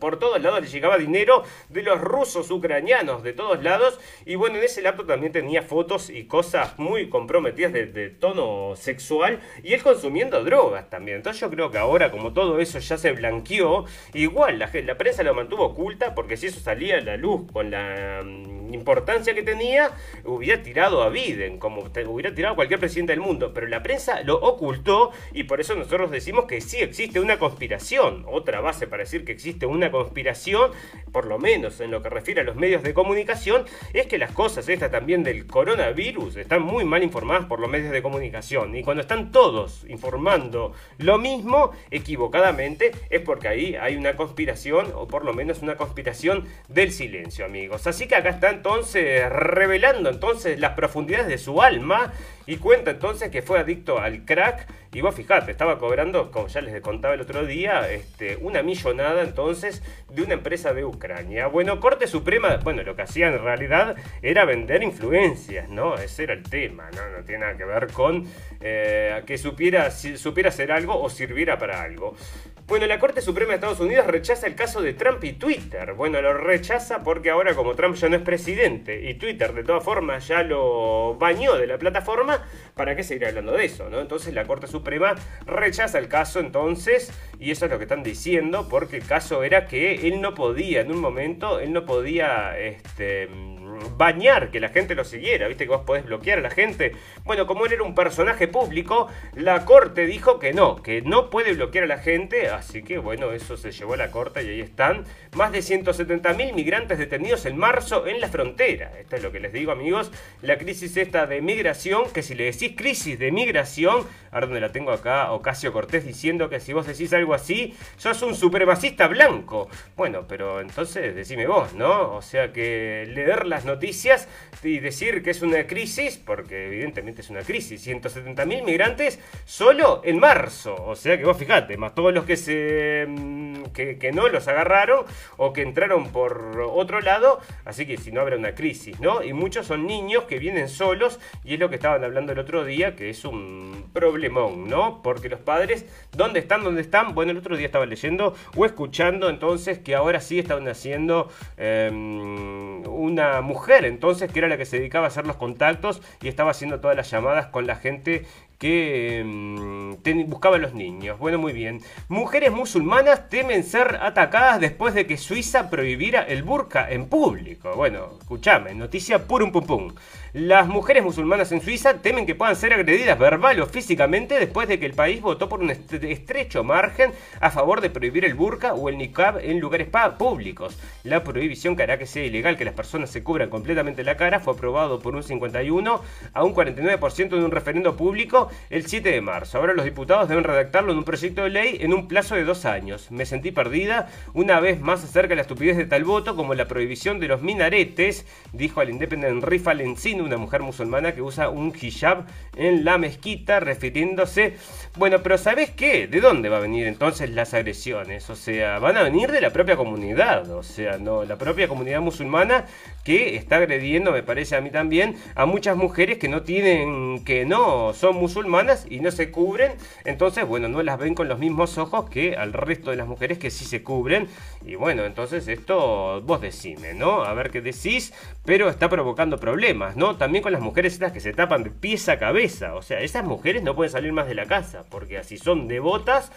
A: por todos lados le llegaba dinero de los rusos ucranianos, de todos lados. Y bueno, en ese laptop también tenía fotos y cosas muy comprometidas de, de tono sexual y él consumiendo drogas también. Entonces yo creo que ahora como todo eso ya se blanqueó, igual la, la prensa lo mantuvo oculta porque si eso salía a la luz con la mm, importancia que tenía, hubiera tirado a Biden, como hubiera tirado a cualquier presidente del mundo, pero la prensa lo ocultó y por eso nosotros decimos que sí existe una conspiración. Otra base para decir que existe una conspiración, por lo menos en lo que refiere a los medios de comunicación, es que las cosas estas también del coronavirus están muy mal informadas por los medios de comunicación. Y cuando están todos informando lo mismo, equivocadamente, es porque ahí hay una conspiración, o por lo menos una conspiración del silencio, amigos. Así que acá están entonces revelando entonces las profundidades de su alma y cuenta entonces que fue adicto al crack y vos fijate, estaba cobrando, como ya les contaba el otro día, este, una millonada entonces de una empresa de Ucrania. Bueno, Corte Suprema, bueno, lo que hacía en realidad era vender influencias, ¿no? Ese era el tema, ¿no? No tiene nada que ver con eh, que supiera, supiera hacer algo o sirviera para algo. Bueno, la Corte Suprema de Estados Unidos rechaza el caso de Trump y Twitter. Bueno, lo rechaza porque ahora como Trump ya no es presidente y Twitter de todas formas ya lo bañó de la plataforma, ¿para qué seguir hablando de eso? ¿no? Entonces la Corte Suprema rechaza el caso entonces, y eso es lo que están diciendo, porque el caso era que él no podía, en un momento, él no podía este, bañar que la gente lo siguiera. Viste que vos podés bloquear a la gente. Bueno, como él era un personaje público, la corte dijo que no, que no puede bloquear a la gente. Así que bueno, eso se llevó a la corte y ahí están. Más de 170.000 migrantes detenidos en marzo en la frontera. Esto es lo que les digo, amigos. La crisis esta de migración, que si le decís crisis de migración, ahora donde la tengo acá, Ocasio Cortés diciendo que si vos decís algo así, sos un supremacista blanco. Bueno, pero entonces decime vos, ¿no? O sea que leer las noticias y decir que es una crisis, porque evidentemente es una crisis, 170.000 migrantes solo en marzo. O sea que vos fijate, más todos los que se mm, que, no los agarraron o que entraron por otro lado, así que si no habrá una crisis, ¿no? Y muchos son niños que vienen solos y es lo que estaban hablando el otro día, que es un problemón, ¿no? Porque los padres, ¿dónde están? ¿Dónde están? Bueno, el otro día estaba leyendo o escuchando entonces que ahora sí estaban haciendo em, una mujer, entonces, que era la que se dedicaba a hacer los contactos y estaba haciendo todas las llamadas con la gente que mm, buscaban los niños. Bueno, muy bien. Mujeres musulmanas temen ser atacadas después de que Suiza prohibiera el burka en público. Bueno, escúchame, noticia pum pum pum. Las mujeres musulmanas en Suiza temen que puedan ser agredidas verbal o físicamente después de que el país votó por un estrecho margen a favor de prohibir el burka o el niqab en lugares públicos. La prohibición que hará que sea ilegal que las personas se cubran completamente la cara fue aprobado por un 51 a un 49% de un referendo público el 7 de marzo. Ahora los diputados deben redactarlo en un proyecto de ley en un plazo de dos años. Me sentí perdida una vez más acerca de la estupidez de tal voto como la prohibición de los minaretes, dijo al Independent Rifa Lencino una mujer musulmana que usa un hijab en la mezquita, refiriéndose, bueno, pero ¿sabes qué? ¿De dónde va a venir entonces las agresiones? O sea, van a venir de la propia comunidad, o sea, no, la propia comunidad musulmana que está agrediendo, me parece a mí también, a muchas mujeres que no tienen, que no son musulmanas y no se cubren, entonces, bueno, no las ven con los mismos ojos que al resto de las mujeres que sí se cubren, y bueno, entonces esto vos decime, ¿no? A ver qué decís, pero está provocando problemas, ¿no? También con las mujeres estas que se tapan de pies a cabeza, o sea, esas mujeres no pueden salir más de la casa, porque así son devotas,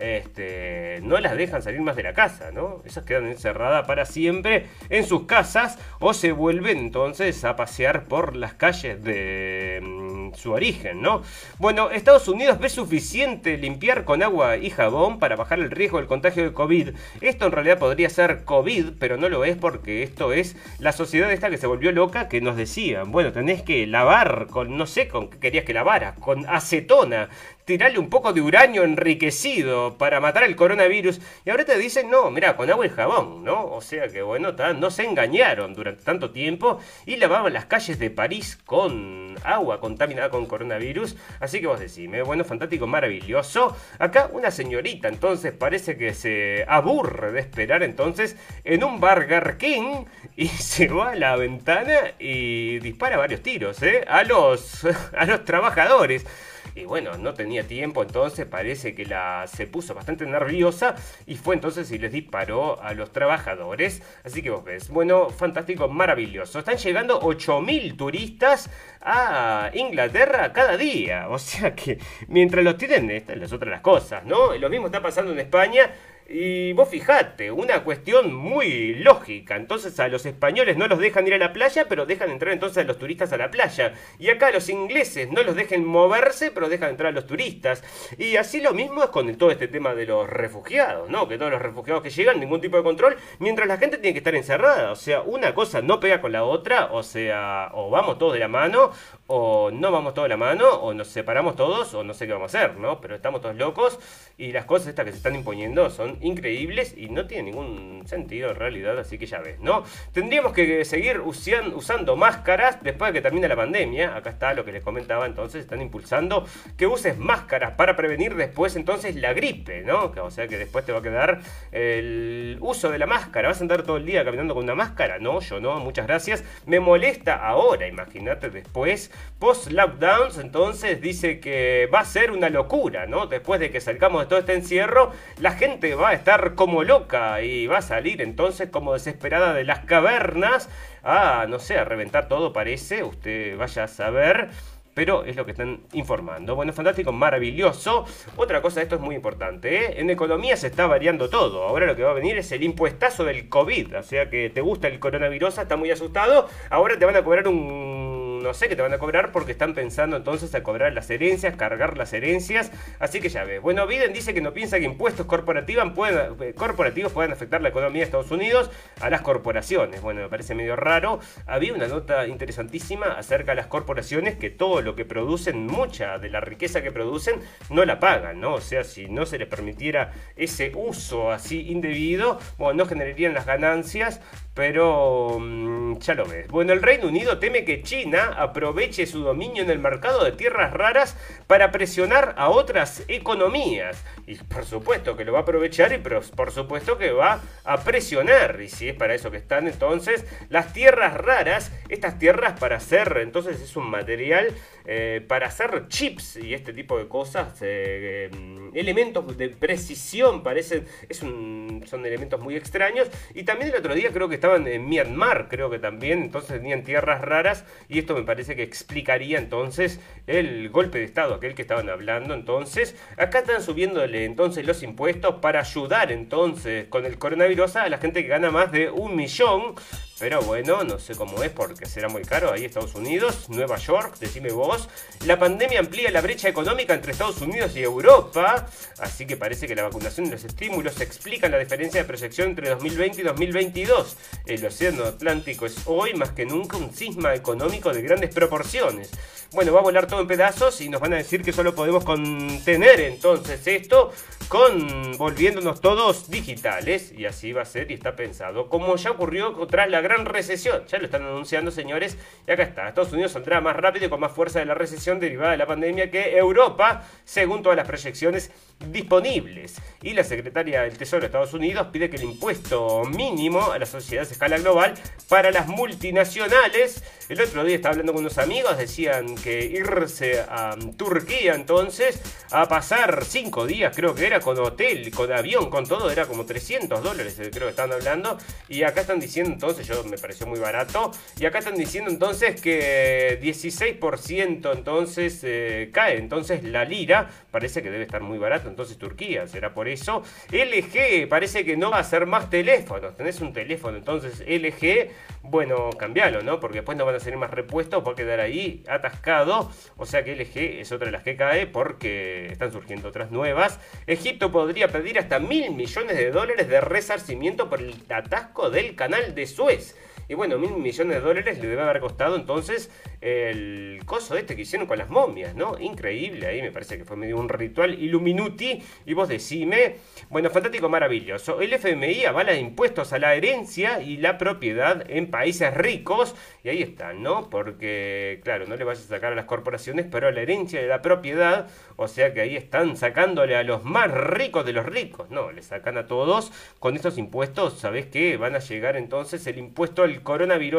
A: este, no las dejan salir más de la casa, ¿no? Esas quedan encerradas para siempre en sus casas o se vuelven entonces a pasear por las calles de mm, su origen, ¿no? Bueno, Estados Unidos ve suficiente limpiar con agua y jabón para bajar el riesgo del contagio de COVID. Esto en realidad podría ser COVID, pero no lo es porque esto es la sociedad esta que se volvió loca que nos decían, bueno, tenés que lavar con, no sé con qué querías que lavara, con acetona tirarle un poco de uranio enriquecido para matar el coronavirus. Y ahora te dicen, no, mira, con agua y jabón, ¿no? O sea que, bueno, no se engañaron durante tanto tiempo y lavaban las calles de París con agua contaminada con coronavirus. Así que vos decime, bueno, fantástico, maravilloso. Acá una señorita, entonces, parece que se aburre de esperar entonces en un Burger King y se va a la ventana y dispara varios tiros, ¿eh? A los, a los trabajadores. Y bueno, no tenía tiempo, entonces parece que la se puso bastante nerviosa y fue entonces y les disparó a los trabajadores. Así que vos ves, bueno, fantástico, maravilloso. Están llegando 8.000 turistas a Inglaterra cada día. O sea que mientras los tienen, estas las otras las cosas, ¿no? Lo mismo está pasando en España y vos fijate, una cuestión muy lógica. Entonces a los españoles no los dejan ir a la playa, pero dejan entrar entonces a los turistas a la playa. Y acá a los ingleses no los dejen moverse, pero dejan entrar a los turistas. Y así lo mismo es con todo este tema de los refugiados, ¿no? Que todos los refugiados que llegan, ningún tipo de control, mientras la gente tiene que estar encerrada. O sea, una cosa no pega con la otra, o sea, o vamos todos de la mano, o no vamos todos de la mano, o nos separamos todos, o no sé qué vamos a hacer, ¿no? Pero estamos todos locos y las cosas estas que se están imponiendo son increíbles y no tienen ningún sentido en realidad, así que ya ves, ¿no? Tendríamos que seguir usando máscaras después de que termine la pandemia. Acá está lo que les comentaba, entonces están impulsando que uses máscaras para prevenir después entonces la gripe, ¿no? O sea que después te va a quedar el uso de la máscara. ¿Vas a andar todo el día caminando con una máscara? No, yo no, muchas gracias. Me molesta ahora, imagínate después. Post lockdowns, entonces dice que va a ser una locura, ¿no? Después de que salgamos de todo este encierro, la gente va a estar como loca y va a salir entonces como desesperada de las cavernas a, no sé, a reventar todo parece, usted vaya a saber. pero es lo que están informando. Bueno, fantástico, maravilloso. Otra cosa, esto es muy importante, ¿eh? en economía se está variando todo. Ahora lo que va a venir es el impuestazo del COVID, o sea que te gusta el coronavirus, está muy asustado, ahora te van a cobrar un no sé qué te van a cobrar porque están pensando entonces a cobrar las herencias, cargar las herencias. Así que ya ves. Bueno, Biden dice que no piensa que impuestos corporativos pueden, eh, corporativos puedan afectar la economía de Estados Unidos a las corporaciones. Bueno, me parece medio raro. Había una nota interesantísima acerca de las corporaciones que todo lo que producen, mucha de la riqueza que producen, no la pagan, ¿no? O sea, si no se les permitiera ese uso así indebido, bueno, no generarían las ganancias pero mm, ya lo ves. Bueno, el Reino Unido teme que China aproveche su dominio en el mercado de tierras raras para presionar a otras economías. Y por supuesto que lo va a aprovechar y por supuesto que va a presionar. Y si es para eso que están entonces las tierras raras, estas tierras para hacer, entonces es un material eh, para hacer chips y este tipo de cosas, eh, em, elementos de precisión, parecen, es un, son elementos muy extraños. Y también el otro día creo que estaban en Myanmar, creo que también, entonces tenían tierras raras y esto me parece que explicaría entonces el golpe de Estado, aquel que estaban hablando. Entonces, acá están subiéndole entonces los impuestos para ayudar entonces con el coronavirus a la gente que gana más de un millón pero bueno, no sé cómo es porque será muy caro. Ahí Estados Unidos, Nueva York, decime vos. La pandemia amplía la brecha económica entre Estados Unidos y Europa. Así que parece que la vacunación y los estímulos explican la diferencia de proyección entre 2020 y 2022. El océano Atlántico es hoy más que nunca un cisma económico de grandes proporciones. Bueno, va a volar todo en pedazos y nos van a decir que solo podemos contener entonces esto con volviéndonos todos digitales. Y así va a ser y está pensado. Como ya ocurrió tras la gran recesión. Ya lo están anunciando, señores. Y acá está. Estados Unidos saldrá más rápido y con más fuerza de la recesión derivada de la pandemia que Europa, según todas las proyecciones disponibles. Y la secretaria del Tesoro de Estados Unidos pide que el impuesto mínimo a las sociedades a escala global para las multinacionales. El otro día estaba hablando con unos amigos, decían que irse a Turquía entonces a pasar cinco días, creo que era, con hotel, con avión, con todo, era como 300 dólares, creo que estaban hablando. Y acá están diciendo entonces, yo me pareció muy barato. Y acá están diciendo entonces que 16% entonces eh, cae. Entonces la lira parece que debe estar muy barato. Entonces Turquía, será por eso. LG parece que no va a ser más teléfonos. Tenés un teléfono, entonces LG, bueno, cambialo, ¿no? Porque después no van a salir más repuestos, va a quedar ahí atascado. O sea que LG es otra de las que cae porque están surgiendo otras nuevas. Egipto podría pedir hasta mil millones de dólares de resarcimiento por el atasco del canal de Suez. Y bueno, mil millones de dólares le debe haber costado entonces el coso este que hicieron con las momias, ¿no? Increíble, ahí me parece que fue medio un ritual Illuminuti. Y vos decime, bueno, fantástico, maravilloso. El FMI avala impuestos a la herencia y la propiedad en países ricos. Y ahí están, ¿no? Porque, claro, no le vayas a sacar a las corporaciones, pero a la herencia de la propiedad, o sea que ahí están sacándole a los más ricos de los ricos. No, le sacan a todos con estos impuestos, ¿sabés qué? Van a llegar entonces el impuesto al coronavirus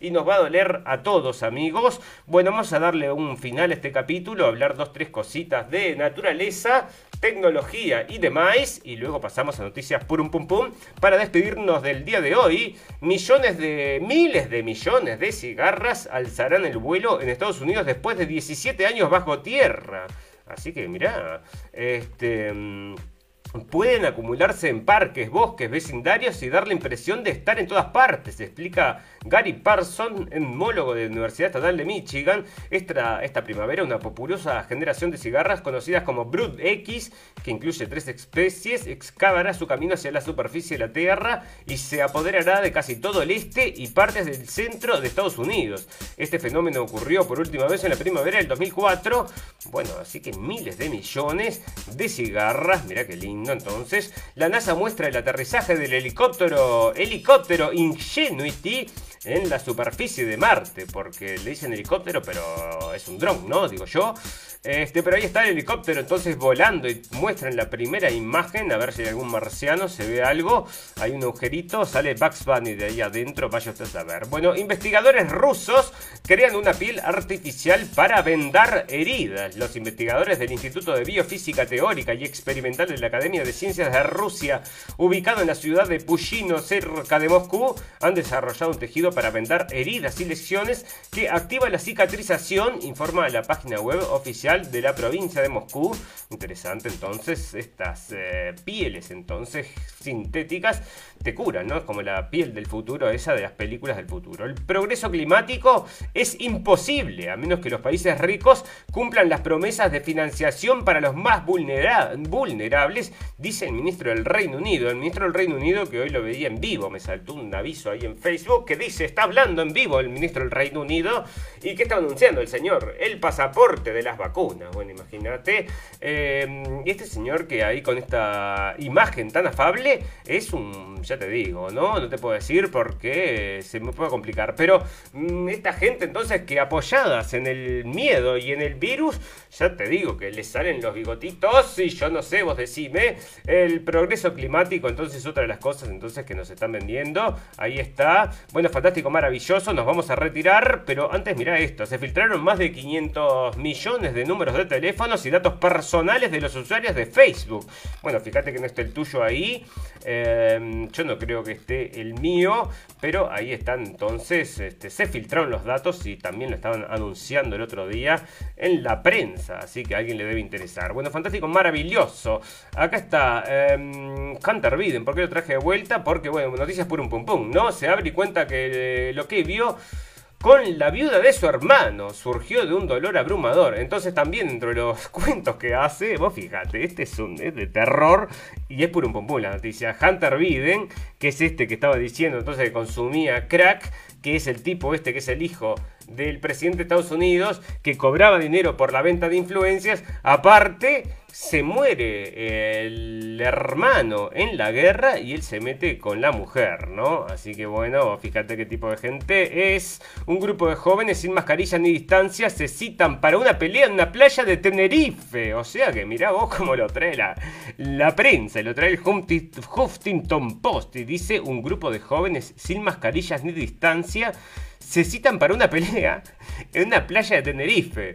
A: y nos va a doler a todos, amigos. Bueno, vamos a darle un final a este capítulo, hablar dos, tres cositas de naturaleza, tecnología y demás. Y luego pasamos a noticias purum pum pum para despedirnos del día de hoy. Millones de, miles de millones de cigarras alzarán el vuelo en Estados Unidos después de 17 años bajo tierra. Así que mirá, este... Pueden acumularse en parques, bosques, vecindarios y dar la impresión de estar en todas partes, explica Gary Parson, enmólogo de la Universidad Estatal de Michigan. Esta, esta primavera una populosa generación de cigarras conocidas como Brood X, que incluye tres especies, excavará su camino hacia la superficie de la Tierra y se apoderará de casi todo el este y partes del centro de Estados Unidos. Este fenómeno ocurrió por última vez en la primavera del 2004. Bueno, así que miles de millones de cigarras, mira qué lindo entonces, la NASA muestra el aterrizaje del helicóptero, helicóptero Ingenuity en la superficie de Marte, porque le dicen helicóptero, pero es un dron, ¿no? Digo yo. Este, pero ahí está el helicóptero entonces volando y muestran la primera imagen, a ver si hay algún marciano, se ve algo. Hay un agujerito, sale Bugs Bunny de ahí adentro, vaya a ver. Bueno, investigadores rusos crean una piel artificial para vendar heridas. Los investigadores del Instituto de Biofísica Teórica y Experimental de la Academia de Ciencias de Rusia, ubicado en la ciudad de Pushino, cerca de Moscú, han desarrollado un tejido para vendar heridas y lesiones que activa la cicatrización, informa la página web oficial de la provincia de Moscú. Interesante entonces, estas eh, pieles entonces sintéticas te curan, ¿no? Como la piel del futuro, esa de las películas del futuro. El progreso climático es imposible, a menos que los países ricos cumplan las promesas de financiación para los más vulnerables, dice el ministro del Reino Unido. El ministro del Reino Unido que hoy lo veía en vivo, me saltó un aviso ahí en Facebook que dice, está hablando en vivo el ministro del Reino Unido y que está anunciando el señor, el pasaporte de las vacunas bueno, imagínate. Eh, este señor que ahí con esta imagen tan afable es un, ya te digo, ¿no? No te puedo decir porque se me puede complicar. Pero mm, esta gente entonces que apoyadas en el miedo y en el virus, ya te digo que les salen los bigotitos y yo no sé, vos decime. El progreso climático entonces es otra de las cosas entonces que nos están vendiendo. Ahí está. Bueno, fantástico, maravilloso. Nos vamos a retirar. Pero antes mira esto. Se filtraron más de 500 millones de números de teléfonos y datos personales de los usuarios de Facebook. Bueno, fíjate que no está el tuyo ahí. Em, yo no creo que esté el mío, pero ahí están entonces. Este, se filtraron los datos y también lo estaban anunciando el otro día en la prensa, así que a alguien le debe interesar. Bueno, fantástico, maravilloso. Acá está um, Hunter Biden, ¿por qué lo traje de vuelta? Porque, bueno, noticias por un pum pum, ¿no? Se abre y cuenta que eh, lo que vio con la viuda de su hermano. Surgió de un dolor abrumador. Entonces también dentro de los cuentos que hace, vos fíjate, este es un de terror y es puro un pompón la noticia. Hunter Biden, que es este que estaba diciendo entonces que consumía crack, que es el tipo este que es el hijo del presidente de Estados Unidos, que cobraba dinero por la venta de influencias, aparte se muere el hermano en la guerra y él se mete con la mujer, ¿no? Así que bueno, fíjate qué tipo de gente es. Un grupo de jóvenes sin mascarilla ni distancia se citan para una pelea en una playa de Tenerife. O sea que mirá vos cómo lo trae la, la prensa, lo trae el Huffington Post y dice un grupo de jóvenes sin mascarillas ni distancia se citan para una pelea en una playa de Tenerife.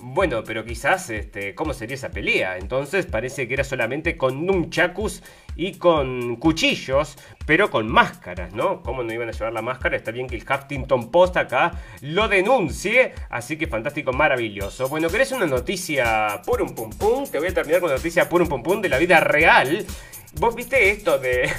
A: Bueno, pero quizás, este, ¿cómo sería esa pelea? Entonces parece que era solamente con nunchakus y con cuchillos, pero con máscaras, ¿no? ¿Cómo no iban a llevar la máscara? Está bien que el Huffington Post acá lo denuncie, así que fantástico, maravilloso. Bueno, ¿querés una noticia por un pum pum? Te voy a terminar con una noticia por un pum pum de la vida real. ¿Vos viste esto de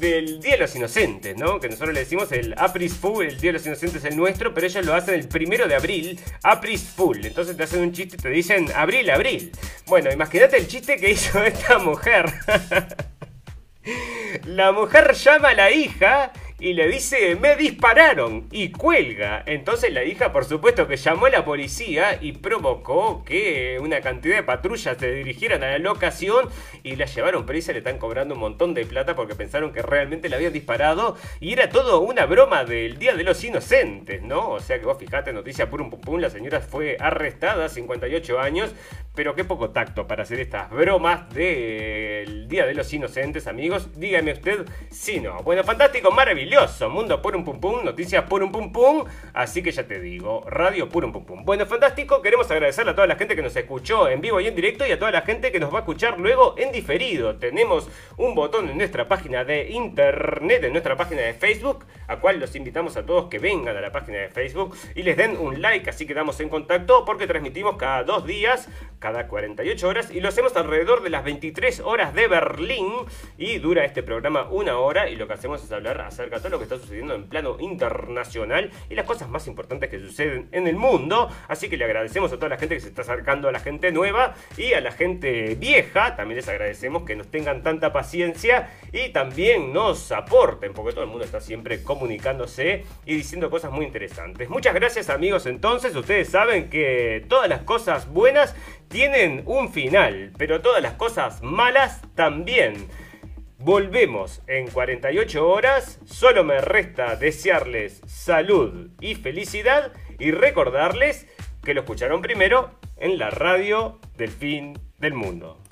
A: del Día de los Inocentes, ¿no? Que nosotros le decimos el Apris Fool, el Día de los Inocentes es el nuestro, pero ellos lo hacen el primero de abril, Apris Fool. Entonces te hacen un chiste y te dicen abril, abril. Bueno, imagínate el chiste que hizo esta mujer. La mujer llama a la hija y le dice, me dispararon y cuelga. Entonces la hija, por supuesto, que llamó a la policía y provocó que una cantidad de patrullas se dirigieran a la locación y la llevaron presa. Le están cobrando un montón de plata porque pensaron que realmente la habían disparado y era todo una broma del Día de los Inocentes, ¿no? O sea que vos fijate, noticia por un pum la señora fue arrestada, 58 años, pero qué poco tacto para hacer estas bromas del Día de los Inocentes, amigos. Dígame usted si no. Bueno, fantástico, maravilloso Mundo por un pum pum, noticias por un pum pum. Así que ya te digo, radio por un pum pum. Bueno, fantástico. Queremos agradecerle a toda la gente que nos escuchó en vivo y en directo y a toda la gente que nos va a escuchar luego en diferido. Tenemos un botón en nuestra página de internet, en nuestra página de Facebook, a cual los invitamos a todos que vengan a la página de Facebook y les den un like, así quedamos en contacto porque transmitimos cada dos días, cada 48 horas y lo hacemos alrededor de las 23 horas de Berlín y dura este programa una hora y lo que hacemos es hablar acerca todo lo que está sucediendo en plano internacional y las cosas más importantes que suceden en el mundo. Así que le agradecemos a toda la gente que se está acercando a la gente nueva y a la gente vieja. También les agradecemos que nos tengan tanta paciencia y también nos aporten, porque todo el mundo está siempre comunicándose y diciendo cosas muy interesantes. Muchas gracias amigos entonces. Ustedes saben que todas las cosas buenas tienen un final, pero todas las cosas malas también. Volvemos en 48 horas. Solo me resta desearles salud y felicidad y recordarles que lo escucharon primero en la radio del fin del mundo.